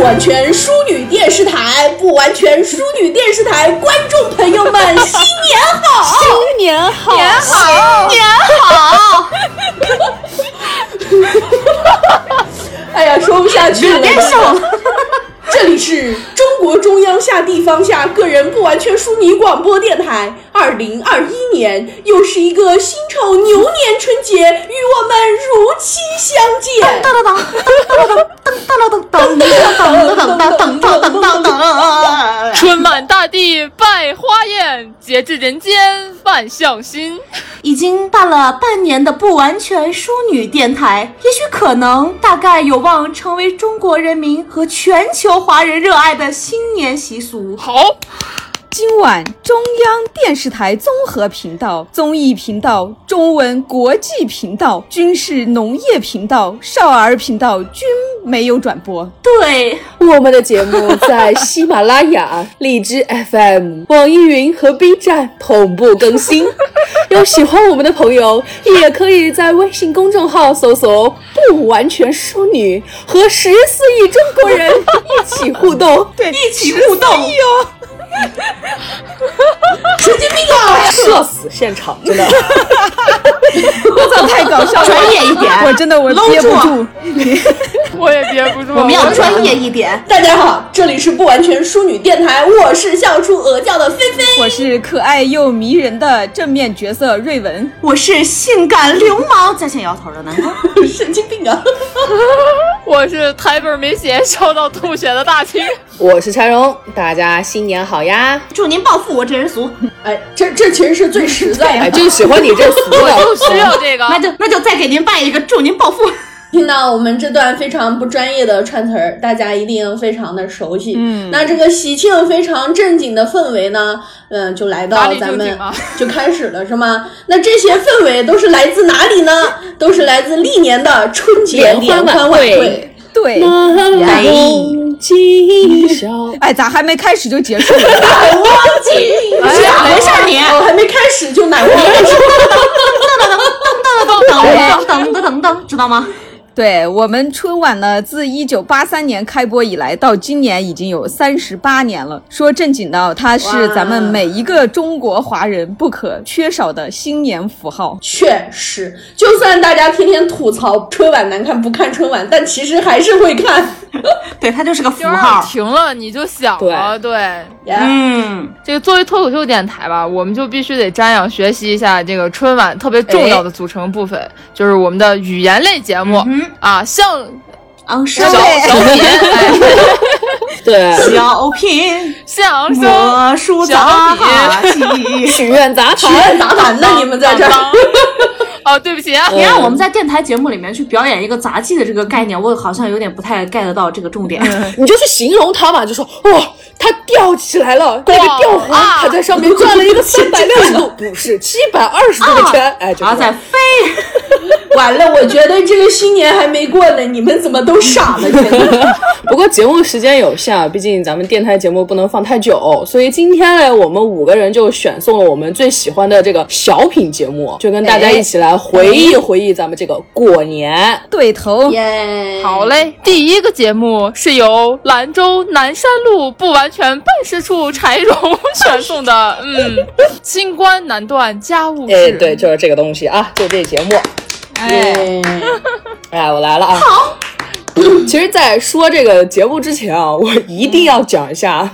不完全淑女电视台，不完全淑女电视台观众朋友们，新年好！新年好！年好！年好！哎呀，说不下去了，别笑。这里是中国中央下地方下个人不完全淑女广播电台。二零二一年又是一个辛丑牛年春节，与我们如期相见。当当当当当当当当当当当当当当当当。春满大地拜花宴，节至人间万象新。已经办了半年的不完全淑女电台，也许可能大概有望成为中国人民和全球华人热爱的新年习俗。好。今晚中央电视台综合频道、综艺频道、中文国际频道、军事农业频道、少儿频道均没有转播。对，我们的节目在喜马拉雅、荔枝 FM、网易云和 B 站同步更新。有喜欢我们的朋友，也可以在微信公众号搜索“不完全淑女”，和十四亿中国人一起互动。对，一起互动哟。神经病啊！社死现场，真的，我操，太搞笑了！专业一点，我真的我憋不住，我也憋不住。我们要专业一点。大家好，这里是不完全淑女电台，我是笑出鹅叫的菲菲，我是可爱又迷人的正面角色瑞文，我是性感流氓在线摇头的南瓜，神经病啊！我是台本没写，笑到吐血的大青，我是柴荣，大家新年好呀！祝您暴富，我这人俗。哎，这这其实是最实在的，就喜欢你这俗的，就需要这个。那就那就再给您拜一个，祝您暴富。听到我们这段非常不专业的串词儿，大家一定非常的熟悉。嗯，那这个喜庆非常正经的氛围呢，嗯，就来到咱们就开始了，是吗？那这些氛围都是来自哪里呢？都是来自历年的春节联欢晚会。对，哎，哎，咋还没开始就结束了？忘记，没事你，我还没开始就难过。噔噔噔噔噔噔噔噔噔噔，知道吗？对我们春晚呢，自一九八三年开播以来，到今年已经有三十八年了。说正经的，它是咱们每一个中国华人不可缺少的新年符号。确实，就算大家天天吐槽春晚难看，不看春晚，但其实还是会看。对，它就是个符号。停了你就想了，对，嗯，这个作为脱口秀电台吧，我们就必须得瞻仰学习一下这个春晚特别重要的组成部分，就是我们的语言类节目。啊，像啊，小小品，对，小品，相声，魔术杂技，许愿杂谈，许愿杂谈呢？你们在这儿？哦，对不起啊，你让我们在电台节目里面去表演一个杂技的这个概念，我好像有点不太 get 到这个重点。你就去形容它嘛，就说哦，它吊起来了，那个吊环它在上面转了一个三百六十度，不是七百二十度的圈，哎，然后再飞。完了，我觉得这个新年还没过呢，你们怎么都傻了？不过节目时间有限，毕竟咱们电台节目不能放太久，所以今天呢，我们五个人就选送了我们最喜欢的这个小品节目，就跟大家一起来回忆回忆咱们这个过年对头。耶，好嘞，第一个节目是由兰州南山路不完全办事处柴荣选送的，嗯，清官难断家务事。哎，对，就是这个东西啊，就这节目。哎，哎，我来了啊！好，其实，在说这个节目之前啊，我一定要讲一下。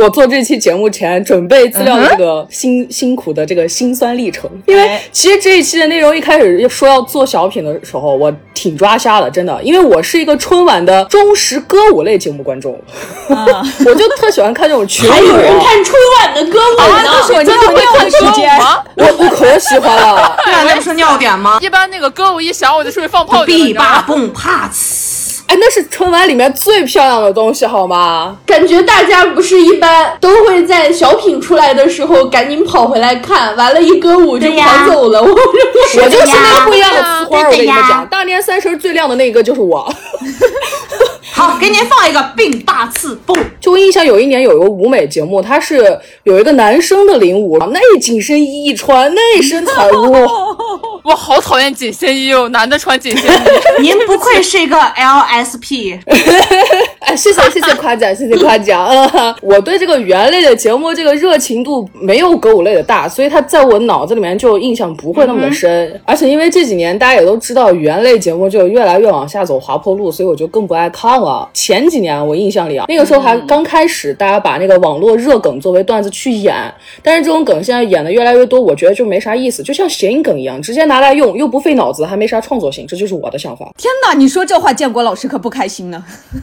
我做这期节目前准备资料的这个辛辛苦的这个辛酸历程，因为其实这一期的内容一开始说要做小品的时候，我挺抓瞎的，真的，因为我是一个春晚的忠实歌舞类节目观众，我就特喜欢看这种群舞。还有人看春晚的歌舞呢？这是我尿尿的时间，我我可喜欢了。对啊，那不是尿点吗？一般那个歌舞一响，我就出去放炮去了。吧蹦帕呲。哎，那是春晚里面最漂亮的东西，好吗？感觉大家不是一般都会在小品出来的时候赶紧跑回来看，完了，一歌舞就跑走了。我我就是那个不一样的呲花，我跟你们讲，大年三十最亮的那个就是我。好，给您放一个并大刺蹦。就我印象有一年有一个舞美节目，它是有一个男生的领舞，那紧身衣一穿，那身材，哇！我好讨厌紧身衣哦，男的穿紧身衣。您不愧是一个 LSP，哎，谢谢谢谢夸奖，谢谢夸奖。嗯，我对这个语言类的节目这个热情度没有歌舞类的大，所以它在我脑子里面就印象不会那么的深。而且因为这几年大家也都知道语言类节目就越来越往下走滑坡路，所以我就更不爱看了。前几年我印象里啊，那个时候还刚开始，大家把那个网络热梗作为段子去演，但是这种梗现在演的越来越多，我觉得就没啥意思，就像谐音梗一样，直接拿来用又不费脑子，还没啥创作性，这就是我的想法。天哪，你说这话，建国老师可不开心呢。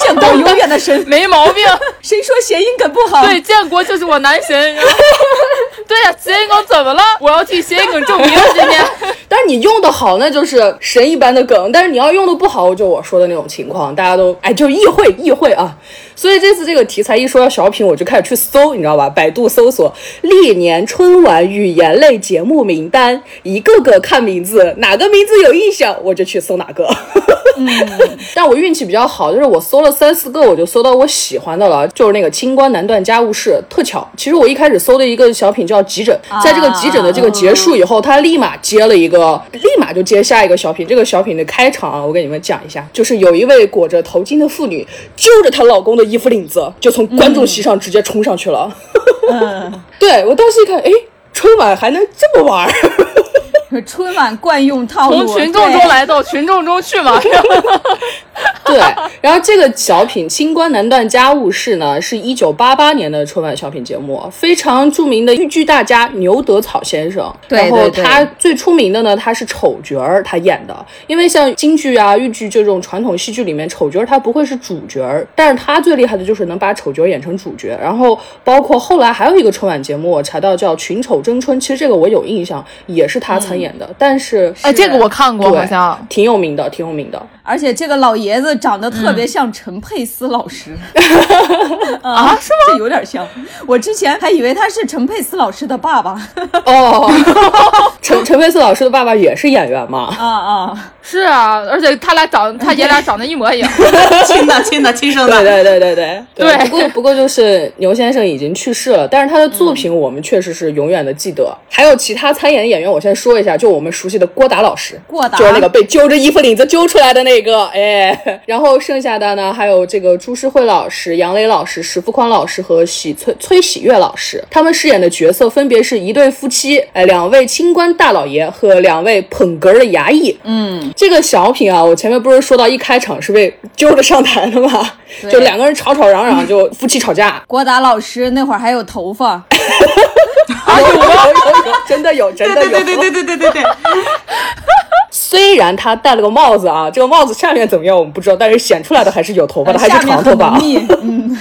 建国永远的神，没毛病。谁说谐音梗不好？对，建国就是我男神。对呀，谐音梗怎么了？我要替谐音梗证明今天。但是你用的好，那就是神一般的梗；但是你要用的不好，就我说的那种情况，大家都哎就意会意会啊。所以这次这个题材一说到小品，我就开始去搜，你知道吧？百度搜索历年春晚语言类节目名单，一个个看名字，哪个名字有印象，我就去搜哪个。嗯，但我运气比较好，就是我搜了三四个，我就搜到我喜欢的了，就是那个清官难断家务事，特巧。其实我一开始搜的一个小品叫急诊，在这个急诊的这个结束以后，他立马接了一个，立马就接下一个小品。这个小品的开场啊，我给你们讲一下，就是有一位裹着头巾的妇女，揪着她老公的衣服领子，就从观众席上直接冲上去了。对我当时一看，哎，春晚还能这么玩儿。春晚惯用套路，从群众中来到群众中去嘛。对，然后这个小品《清官难断家务事》呢，是一九八八年的春晚小品节目，非常著名的豫剧大家牛德草先生。对，然后他最出名的呢，他是丑角儿，他演的。因为像京剧啊、豫剧这种传统戏剧里面，丑角儿他不会是主角儿，但是他最厉害的就是能把丑角演成主角。然后包括后来还有一个春晚节目，我查到叫《群丑争春》，其实这个我有印象，也是他参演。演的，但是哎，这个我看过，好像挺有名的，挺有名的。而且这个老爷子长得特别像陈佩斯老师 啊，是吗？这有点像。我之前还以为他是陈佩斯老师的爸爸。哦，陈陈佩斯老师的爸爸也是演员嘛？啊啊，是啊，而且他俩长，他爷俩长得一模一样，亲的亲的亲生的。对对对对对对。不过不过就是牛先生已经去世了，但是他的作品我们确实是永远的记得。还有其他参演的演员，我先说一下。就我们熟悉的郭达老师，郭达就是那个被揪着衣服领子揪出来的那个，哎，然后剩下的呢，还有这个朱诗慧老师、杨磊老师、石富宽老师和喜崔崔喜月老师，他们饰演的角色分别是一对夫妻，哎，两位清官大老爷和两位捧哏的衙役。嗯，这个小品啊，我前面不是说到一开场是被揪着上台的吗？就两个人吵吵嚷嚷，就夫妻吵架。郭达老师那会儿还有头发。有有有有，真的有，真的有。对对对对对对对。虽然他戴了个帽子啊，这个帽子下面怎么样我们不知道，但是显出来的还是有头发的，还是长头发。嗯。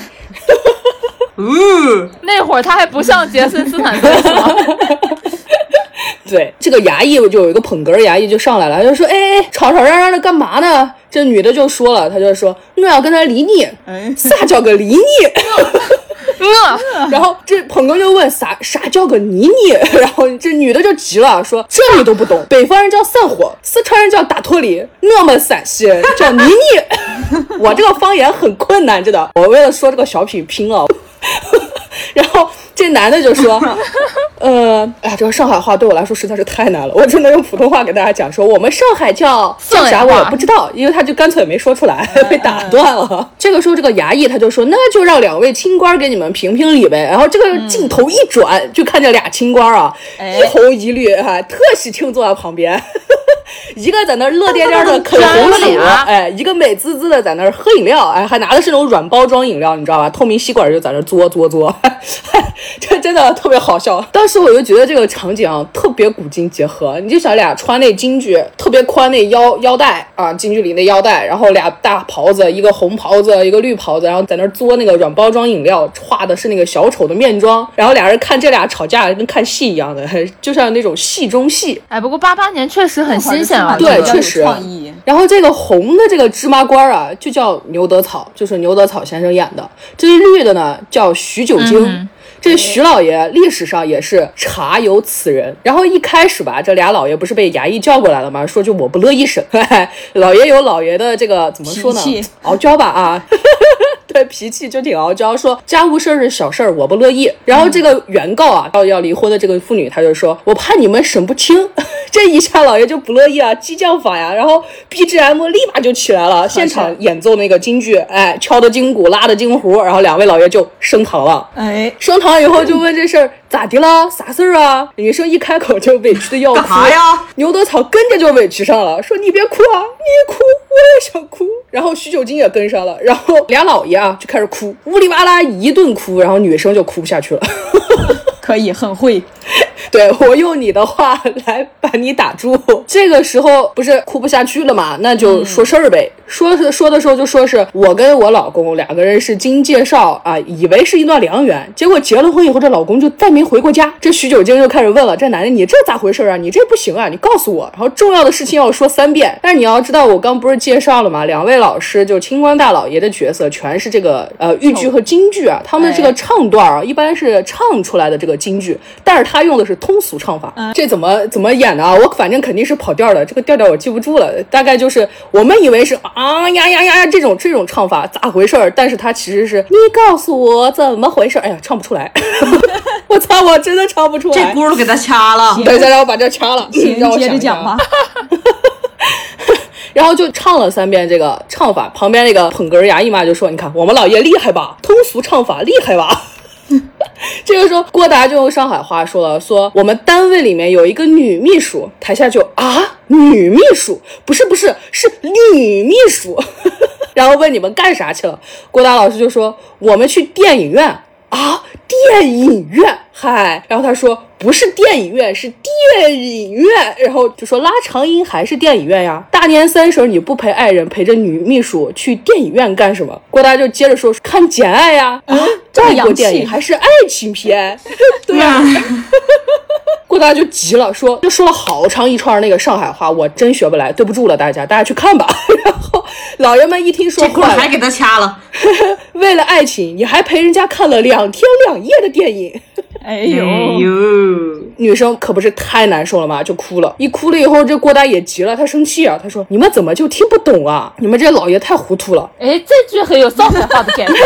嗯。那会儿他还不像杰森斯坦森。对，这个衙役就有一个捧哏衙役就上来了，他就说：“哎哎，吵吵嚷嚷的干嘛呢？”这女的就说了，她就说：“我要跟他离逆，啥叫个离逆？” 嗯，然后这捧哥就问啥啥叫个妮妮，然后这女的就急了，说这你都不懂，北方人叫散伙，四川人叫打脱离，我们陕西叫妮妮。我这个方言很困难，真的，我为了说这个小品拼了。然后这男的就说：“呃，哎，这个上海话对我来说实在是太难了，我只能用普通话给大家讲说，我们上海叫叫啥我也不知道，因为他就干脆没说出来，被打断了。这个时候，这个衙役他就说，那就让两位清官给你们评评理呗。然后这个镜头一转，就看见俩清官啊，一红一绿，哈，特喜庆坐在旁边。”一个在那儿乐颠颠的啃红薯，哎，一个美滋滋的在那儿喝饮料，哎，还拿的是那种软包装饮料，你知道吧？透明吸管就在那儿嘬嘬嘬，这真的特别好笑。当时我就觉得这个场景啊，特别古今结合。你就想俩穿那京剧特别宽那腰腰带啊，京剧里那腰带，然后俩大袍子，一个红袍子，一个绿袍子，然后在那儿嘬那个软包装饮料，画的是那个小丑的面妆，然后俩人看这俩吵架跟看戏一样的，就像那种戏中戏。哎，不过八八年确实很新鲜啊，对，确实。然后这个红的这个芝麻官啊，就叫牛德草，就是牛德草先生演的。这绿的呢，叫徐九经。这徐老爷历史上也是查有此人。然后一开始吧，这俩老爷不是被衙役叫过来了吗？说就我不乐意审。老爷有老爷的这个怎么说呢？傲 娇吧啊。对，脾气就挺傲娇，说家务事儿是小事儿，我不乐意。然后这个原告啊，要要离婚的这个妇女，她就说，我怕你们审不清。这一下老爷就不乐意啊，激将法呀，然后 BGM 立马就起来了，现场演奏那个京剧，哎，敲的金鼓，拉的金胡，然后两位老爷就升堂了。哎，升堂以后就问这事儿咋的了，啥事儿啊？女生一开口就委屈的要哭干啥呀？牛德草跟着就委屈上了，说你别哭啊，你哭我也想哭。然后徐九金也跟上了，然后俩老爷啊就开始哭，呜里哇啦一顿哭，然后女生就哭不下去了。可以，很会。对我用你的话来把你打住。这个时候不是哭不下去了嘛？那就说事儿呗。说是说的时候就说是我跟我老公两个人是经介绍啊，以为是一段良缘，结果结了婚以后，这老公就再没回过家。这许久经就开始问了：这男的你这咋回事啊？你这不行啊！你告诉我。然后重要的事情要说三遍。但是你要知道，我刚不是介绍了吗？两位老师就清官大老爷的角色全是这个呃豫剧和京剧啊，他们的这个唱段啊，一般是唱出来的这个京剧，但是他用的是通俗唱法。这怎么怎么演的啊？我反正肯定是跑调的，这个调调我记不住了，大概就是我们以为是啊呀呀呀这种这种唱法咋回事儿？但是他其实是你告诉我怎么回事儿？哎呀，唱不出来，我操，我真的唱不出来这。轱辘给他掐了。等一下，让我把这掐了，行让我接着讲吧。然后就唱了三遍这个唱法，旁边那个捧哏儿衙役嘛就说：“你看我们老爷厉害吧，通俗唱法厉害吧。”这个时候，郭达就用上海话说了：“说我们单位里面有一个女秘书。”台下就啊，女秘书不是不是是女秘书。然后问你们干啥去了？郭达老师就说：“我们去电影院啊，电影院。”嗨，然后他说不是电影院，是电影院。然后就说拉长音还是电影院呀？大年三十你不陪爱人，陪着女秘书去电影院干什么？郭达就接着说看《简爱》呀，啊，外国电影还是爱情片，对 呀、郭达就急了，说就说了好长一串那个上海话，我真学不来，对不住了大家，大家去看吧。然后老爷们一听说这还给他掐了。为了爱情，你还陪人家看了两天两夜的电影。哎呦，呦，女生可不是太难受了嘛，就哭了。一哭了以后，这郭大爷急了，他生气啊，他说：“你们怎么就听不懂啊？你们这老爷太糊涂了。哎，这句很有上海话的感觉。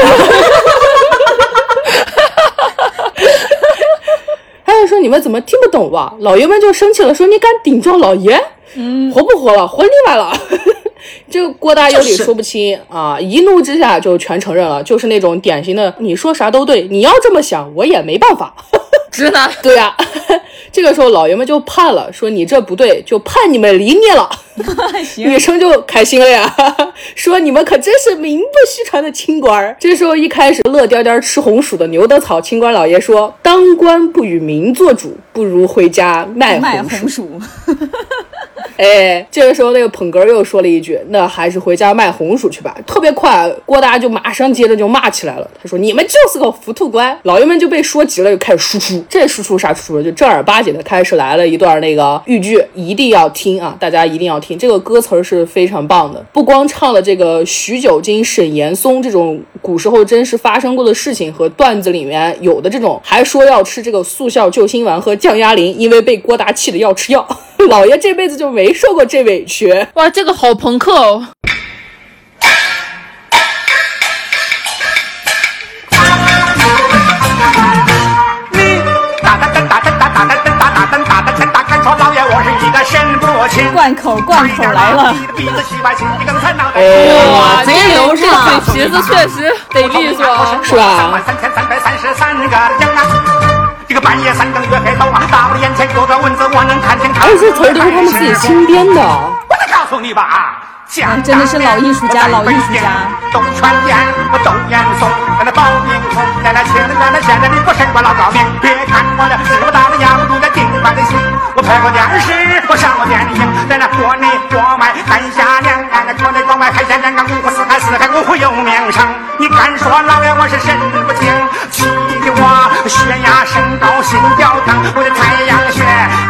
他就说：“你们怎么听不懂吧？”老爷们就生气了，说：“你敢顶撞老爷？嗯，活不活了？活腻歪了。”这个郭大有理说不清啊，一怒之下就全承认了，就是那种典型的你说啥都对，你要这么想，我也没办法。直男，对呀、这个时候老爷们就判了，说你这不对，就判你们离孽了。行女生就开心了呀，说你们可真是名不虚传的清官儿。这时候一开始乐颠颠吃红薯的牛德草清官老爷说：“当官不与民做主，不如回家卖卖红薯。哎，这个时候那个捧哏又说了一句：“那还是回家卖红薯去吧。”特别快，郭达就马上接着就骂起来了。他说：“你们就是个糊涂官！”老爷们就被说急了，就开始输出。这输出啥输出？就正儿八经的开始来了一段那个豫剧，一定要听啊！大家一定要听，这个歌词是非常棒的，不光唱了这个徐九经、沈岩松这种古时候真实发生过的事情和段子里面有的这种，还说要吃这个速效救心丸和降压灵，因为被郭达气的要吃药。老爷这辈子就没受过这委屈。哇，这个好朋克哦！灌口，灌口来了！哇，这流畅，鼻子确实得利索，是吧？这个半夜三更月黑头啊，大我眼前有个蚊子，我能看清这词儿都是他们自己亲编的。我再告诉你吧，啊真的是老艺术家老艺术家。东泉殿，我窦燕松，在那保定空，在那青在那现在的我身挂老高明。别看我这这么大的家伙住在顶班的心，我拍过电视，我上过电影，在那国内国外看下两岸，那国内国外海鲜两港五湖四海四海五湖有名声。你敢说老爷我是神不清？的我血压升高，心跳疼，我的太阳穴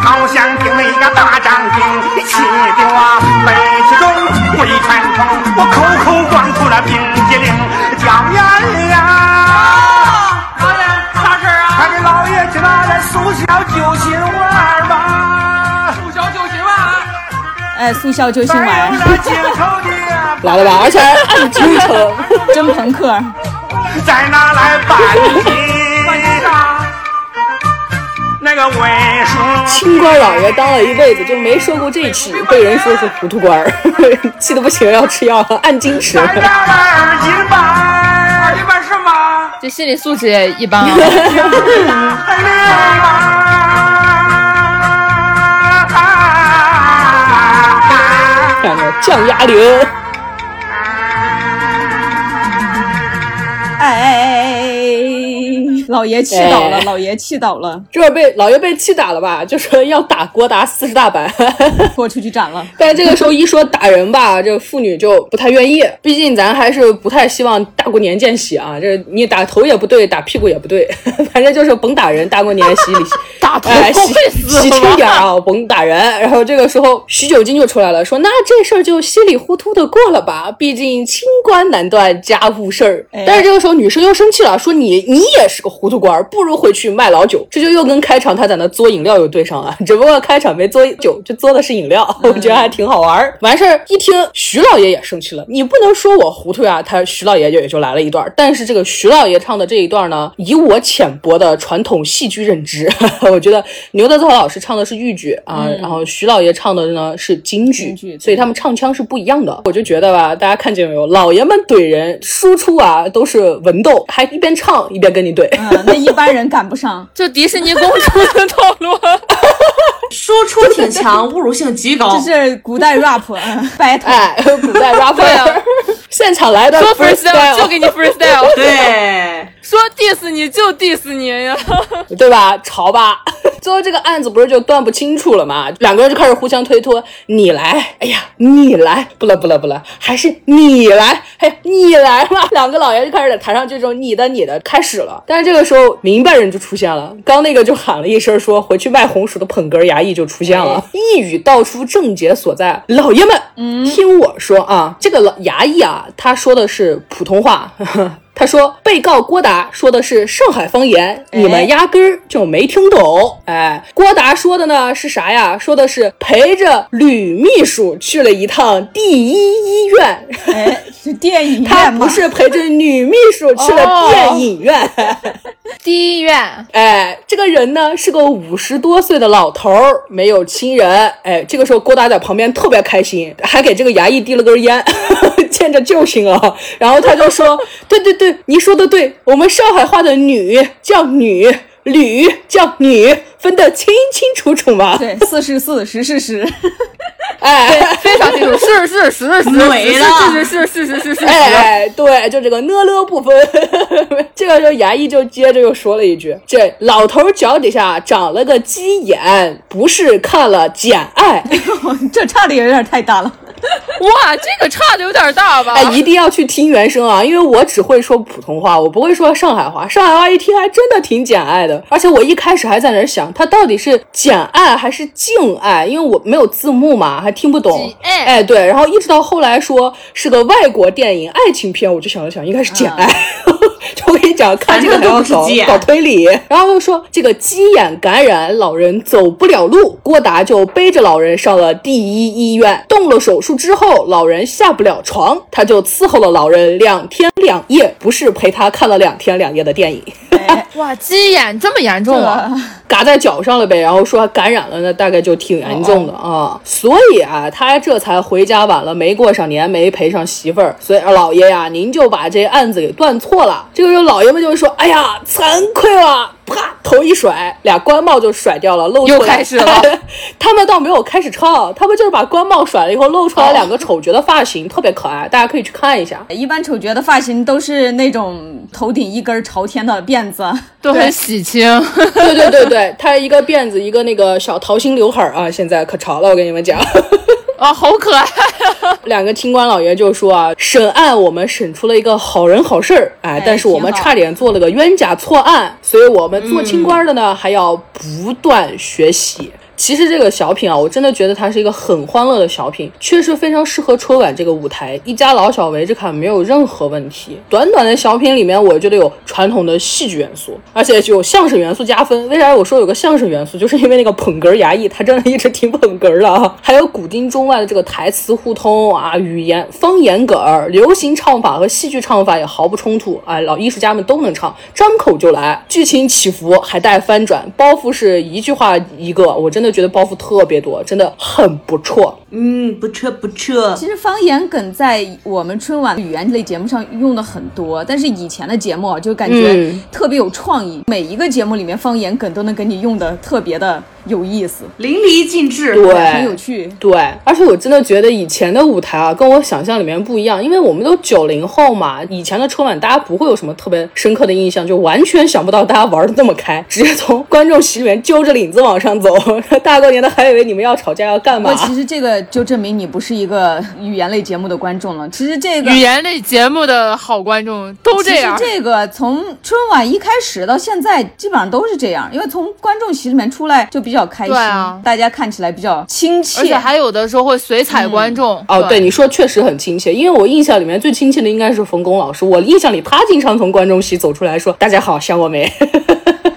好像钉了一个大张钉，气的我背气中胃穿痛，我口口灌出了冰激凌，掉眼呀！老爷，啥事啊？快给老爷去拿来速效救心丸吧！速效救心丸，哎，速效救心丸，那镜头的。来了吧，而且还按真诚。真朋克。再拿来办理。个为书清官老爷当了一辈子，就没受过这气，被人说是糊涂官儿，气得不行，要吃药，按斤吃。这心理素质也一般啊。看着降压铃，老爷气倒了，哎老爷气倒了，这会被老爷被气打了吧？就说要打郭达四十大板。拖出去斩了。但这个时候一说打人吧，这妇女就不太愿意，毕竟咱还是不太希望大过年见喜啊。这你打头也不对，打屁股也不对，反正就是甭打人，大过年洗礼。打头哎，洗会死洗吗轻点啊，甭打人。然后这个时候徐九金就出来了，说那这事儿就稀里糊涂的过了吧，毕竟清官难断家务事儿。哎但是这个时候女生又生气了，说你你也是个糊涂官儿，不如回去卖老酒。这就又跟开场他在那嘬饮料又对上了，只不过开场没嘬酒，就嘬的是饮料，我觉得还挺好玩儿。完事儿一听徐老爷也生气了，你不能说我糊涂呀。他徐老爷就也就来了一段儿，但是这个徐老爷唱的这一段呢，以我浅薄的传统戏剧认知，我觉得牛德涛老师唱的是豫剧啊，然后徐老爷唱的呢是京剧，剧所以他们唱腔是不一样的。我就觉得吧，大家看见没有，老爷们怼人输出啊都是文斗，还一边唱一边跟你怼。嗯，那一般人赶不上。就迪士尼公主的套路。输出挺强，侮辱性极高这。是古代 rap 嗯 battle，哎，古代啊现场来的说 freestyle 就给你 freestyle，对，说 diss 你就 diss 你呀。对吧？潮吧！最后这个案子不是就断不清楚了吗？两个人就开始互相推脱，你来，哎呀，你来，不了不了不了，还是你来，哎呀，你来嘛！两个老爷就开始在台上这种你的你的开始了。但是这个时候明白人就出现了，刚那个就喊了一声说回去卖红薯的捧哏衙役就出现了，一语道出症结所在。老爷们，嗯听我说啊，这个老衙役啊，他说的是普通话。他说，被告郭达说的是上海方言，你们压根儿就没听懂。哎，郭达说的呢是啥呀？说的是陪着吕秘书去了一趟第一医院，哎，是电影他院吗？不是陪着女秘书去了电影院。第一医院哎，这个人呢是个五十多岁的老头儿，没有亲人。哎，这个时候郭达在旁边特别开心，还给这个衙役递了根烟，见着救星了。然后他就说：“对对对，你说的对，我们上海话的女叫女，吕叫女，分得清清楚楚嘛。对，四是四，十是十。哎。”非常清楚，是是是是是美了是是是是是是是。哎，对，就这个呢了不分。这个时候衙役就接着又说了一句：“这老头脚底下长了个鸡眼，不是看了《简爱》。”这差的有点太大了。哇，这个差的有点大吧？哎，一定要去听原声啊，因为我只会说普通话，我不会说上海话。上海话一听还真的挺简爱的，而且我一开始还在那儿想，它到底是简爱还是敬爱，因为我没有字幕嘛，还听不懂哎，对，然后一直到后来说是个外国电影爱情片，我就想了想，应该是简爱。就 我跟你讲，看这个还不是鸡眼搞推理，然后又说这个鸡眼感染，老人走不了路，郭达就背着老人上了第一医院，动了手术之后，老人下不了床，他就伺候了老人两天两夜，不是陪他看了两天两夜的电影。哎，哇，鸡眼这么严重啊？嘎在脚上了呗，然后说感染了，那大概就挺严重的啊。所以啊，他这才回家晚了，没过上年，没陪上媳妇儿。所以老爷呀，您就把这案子给断错了。这个时候老爷们就会说：“哎呀，惭愧了。”啪，头一甩，俩官帽就甩掉了，露出来。又开始了 他们倒没有开始唱，他们就是把官帽甩了以后，露出来两个丑角的发型，特别可爱，大家可以去看一下。一般丑角的发型都是那种头顶一根朝天的辫子，都很喜庆。对对对对，他一个辫子，一个那个小桃心刘海儿啊，现在可潮了，我跟你们讲。啊，好可爱！两个清官老爷就说啊，审案我们审出了一个好人好事儿，哎，但是我们差点做了个冤假错案，所以我们做清官的呢、还要不断学习。其实这个小品啊，我真的觉得它是一个很欢乐的小品，确实非常适合春晚这个舞台，一家老小围着看没有任何问题。短短的小品里面，我觉得有传统的戏剧元素，而且有相声元素加分。为啥我说有个相声元素，就是因为那个捧哏牙医他真的一直挺捧哏的啊。还有古今中外的这个台词互通啊，语言方言梗儿、流行唱法和戏剧唱法也毫不冲突，哎，老艺术家们都能唱，张口就来，剧情起伏还带翻转，包袱是一句话一个，我真的觉得包袱特别多，真的很不错。嗯，不错不错。其实方言梗在我们春晚语言类节目上用的很多，但是以前的节目啊就感觉嗯特别有创意，每一个节目里面方言梗都能给你用的特别的有意思，淋漓尽致。对很有。趣。对，而且我真的觉得以前的舞台啊，跟我想象里面不一样，因为我们都九零后嘛，以前的春晚大家不会有什么特别深刻的印象，就完全想不到大家玩的那么开，直接从观众席里面揪着领子往上走，大过年的还以为你们要吵架要干嘛。其实这个就证明你不是一个语言类节目的观众了。其实这个语言类节目的好观众都这样其。实这个从春晚一开始到现在，基本上都是这样，因为从观众席里面出来就比较开心，啊大家看起来比较亲切，而且还有的时候会随采观众。哦，对，你说确实很亲切，因为我印象里面最亲切的应该是冯巩老师，我印象里他经常从观众席走出来说：“大家好，想我没？”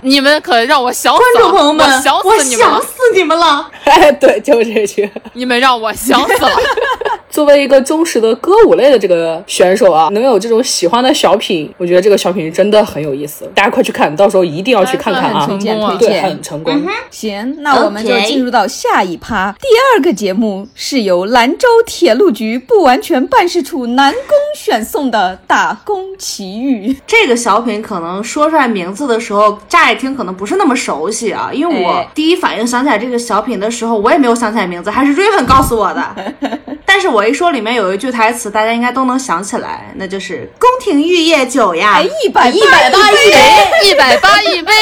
你们可让我想死观，众朋友们，我想死你们了想，死你们了！哎，对，就这句。你们让我想死了。作为一个忠实的歌舞类的这个选手啊，能有这种喜欢的小品，我觉得这个小品真的很有意思，大家快去看，到时候一定要去看看啊推！荐成功啊对，推荐。很成功。行，那我们就进入到下一趴。第二个节目是由兰州铁路局不完全办事处南宫选送的《打工奇遇》。这个小品可能说出来名字的时候，乍一听可能不是那么熟悉啊，因为我哎第一反应想起来这个小品的时候，我也没有想起来名字，还是 Raven 告诉我的。但是我一说里面有一句台词，大家应该都能想起来，那就是“宫廷玉液酒呀，哎，一百一百八一杯，一百八一杯，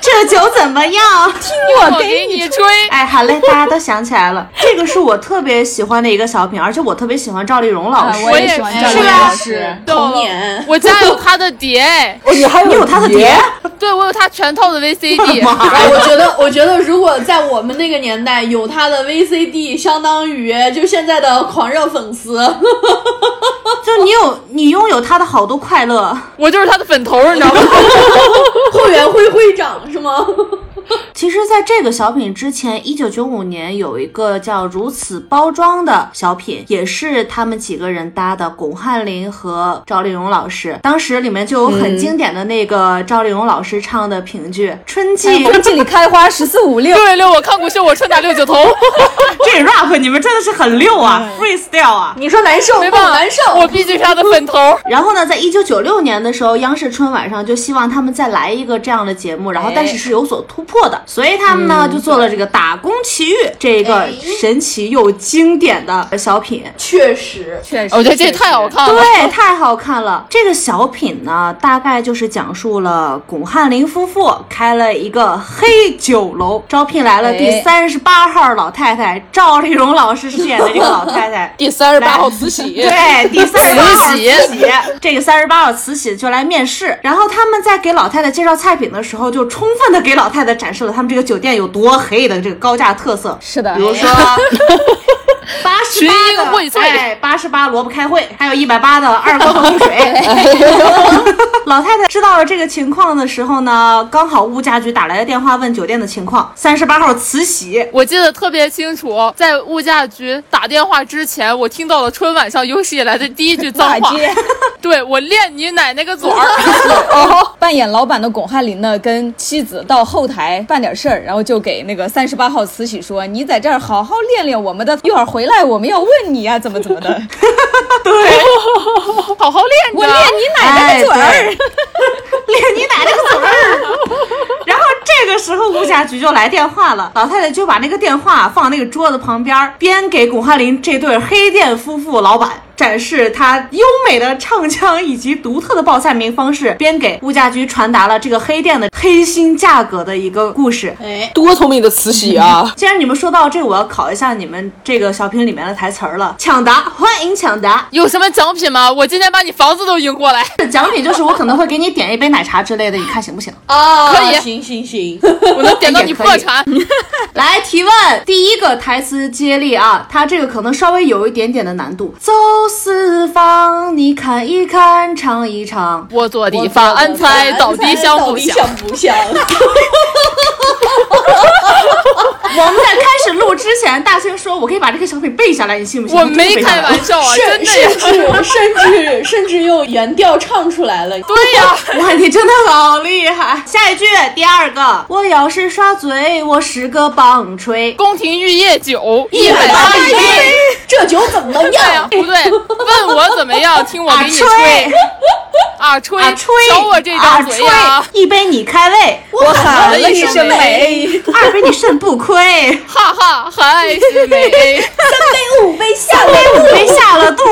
这酒怎么样？听我我给你吹。哎，好嘞，大家都想起来了，这个是我特别喜欢的一个小品，而且我特别喜欢赵丽蓉老师。啊我也喜欢赵丽蓉老师。童年我家有他的碟，哦，你还有你有他的碟？对我有他全套的 VCD。哎，我觉得，我觉得如果在我们那个年代有他的 VCD，相当于就现在的狂热粉丝。就你有你拥有他的好多快乐。我就是他的粉头，你知道吗？后援会会长是吗？其实，在这个小品之前，一九九五年有一个叫《如此包装》的小品，也是他们几个人搭的，巩汉林和赵丽蓉老师。当时里面就有很经典的那个赵丽蓉老师唱的评剧《春季》春季里开花十四五六六，月六我看过秀，我春打六九头，这 rap 你们真的是很溜啊，freestyle 啊！你说难受不没办法，难受？我毕竟是他的粉头。然后呢，在一九九六年的时候，央视春晚上就希望他们再来一个这样的节目，然后但是是有所突破的，所以他们呢就做了这个《打工奇遇》这个神奇又经典的小品。确实，确实，我觉得这太好看了。对，太好看了。这个小品呢，大概就是讲述了巩汉林夫妇开了一个黑酒楼，招聘来了第哎三十八号老太太赵丽蓉老师饰演的这个老太太。第三十八号慈禧，对，第三十八号慈禧，这个三十八号慈禧就来面试，然后他们在给老太太介绍菜品的时候，就充分的给老太太展示了他们这个酒店有多黑的这个高价特色。是的比如说 八十群八的英荟萃哎，八十八萝卜开会，还有一百八的二锅头用水。老太太知道了这个情况的时候呢，刚好物价局打来的电话问酒店的情况，三十八号慈禧。我记得特别清楚，在物价局打电话之前，我听到了春晚上有史以来的第一句脏话。对我练你奶奶个嘴儿！哦，扮演老板的巩汉林呢，跟妻子到后台办点事儿，然后就给那个三十八号慈禧说：“你在这儿好好练练我们的，一会儿回来我们要问你啊，怎么怎么的。对 好好练。我练你奶奶个嘴儿。练你奶奶个嘴儿。然后这个时候物价局就来电话了，老太太就把那个电话放那个桌子旁边，边给巩汉林这对黑店夫妇老板展示他优美的唱腔以及独特的报菜名方式，边给物价局传达了这个黑店的黑心价格的一个故事。哎，多聪明的慈禧啊！既然你们说到这个，我要考一下你们这个小品里面的台词儿了。抢答，欢迎抢答。有什么奖品吗？我今天把你房子都赢过来，奖品就是我可能会给你点一杯奶茶之类的，你看行不行？啊，可以行行行，我能点到你破产。来提问，第一个台词接力啊，它这个可能稍微有一点点的难度。走四方，你看一看，尝一尝。我做的饭菜到底香不香？香不香？我们在开始录之前，大清说我可以把这个小品背下来，你信不信？我没开玩笑啊，真甚的甚。至甚至甚至用原调唱出来了。对呀，哇，你真的好厉害！下一句，第二个，我要是耍嘴，我是个棒槌。宫廷玉液酒一百八一杯。这酒怎么样，？不对，问我怎么样，听我给你吹。吹。啊吹啊吹，瞧我这啊张嘴呀，吹，一杯你开胃，我喊了一声声美，二杯你肾不亏，哈哈，还是美，五杯下三杯五杯下了肚，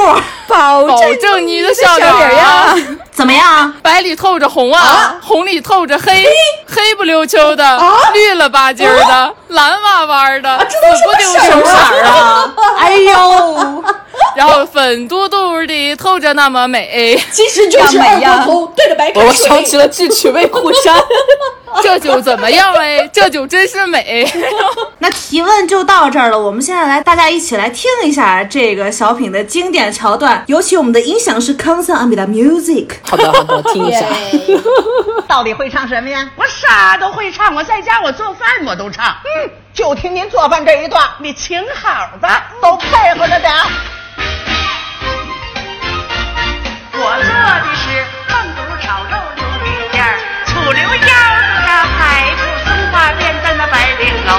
保保证证你的笑脸啊。呀！怎么样？白里透着红啊，红里透着黑，黑不溜秋的，绿了吧唧儿的，蓝哇哇的，紫不溜秋什么色啊？哎呦，然后粉嘟嘟的透着那么美，其实就是二锅头对着白开我水。想起了智取威虎山。这酒怎么样哎？这酒真是美。那提问就到这儿了。我们现在来，大家一起来听一下这个小品的经典桥段。尤其我们的音响师康桑阿米达 Music。好的，好的，听一下。到底会唱什么呀？我啥都会唱，我在家我做饭我都唱。嗯，就听您做饭这一段，你请好吧，都配合着点我做的是焖肚炒肉溜鱼片儿，醋溜腰子呀，排骨松花变的那白绫藕，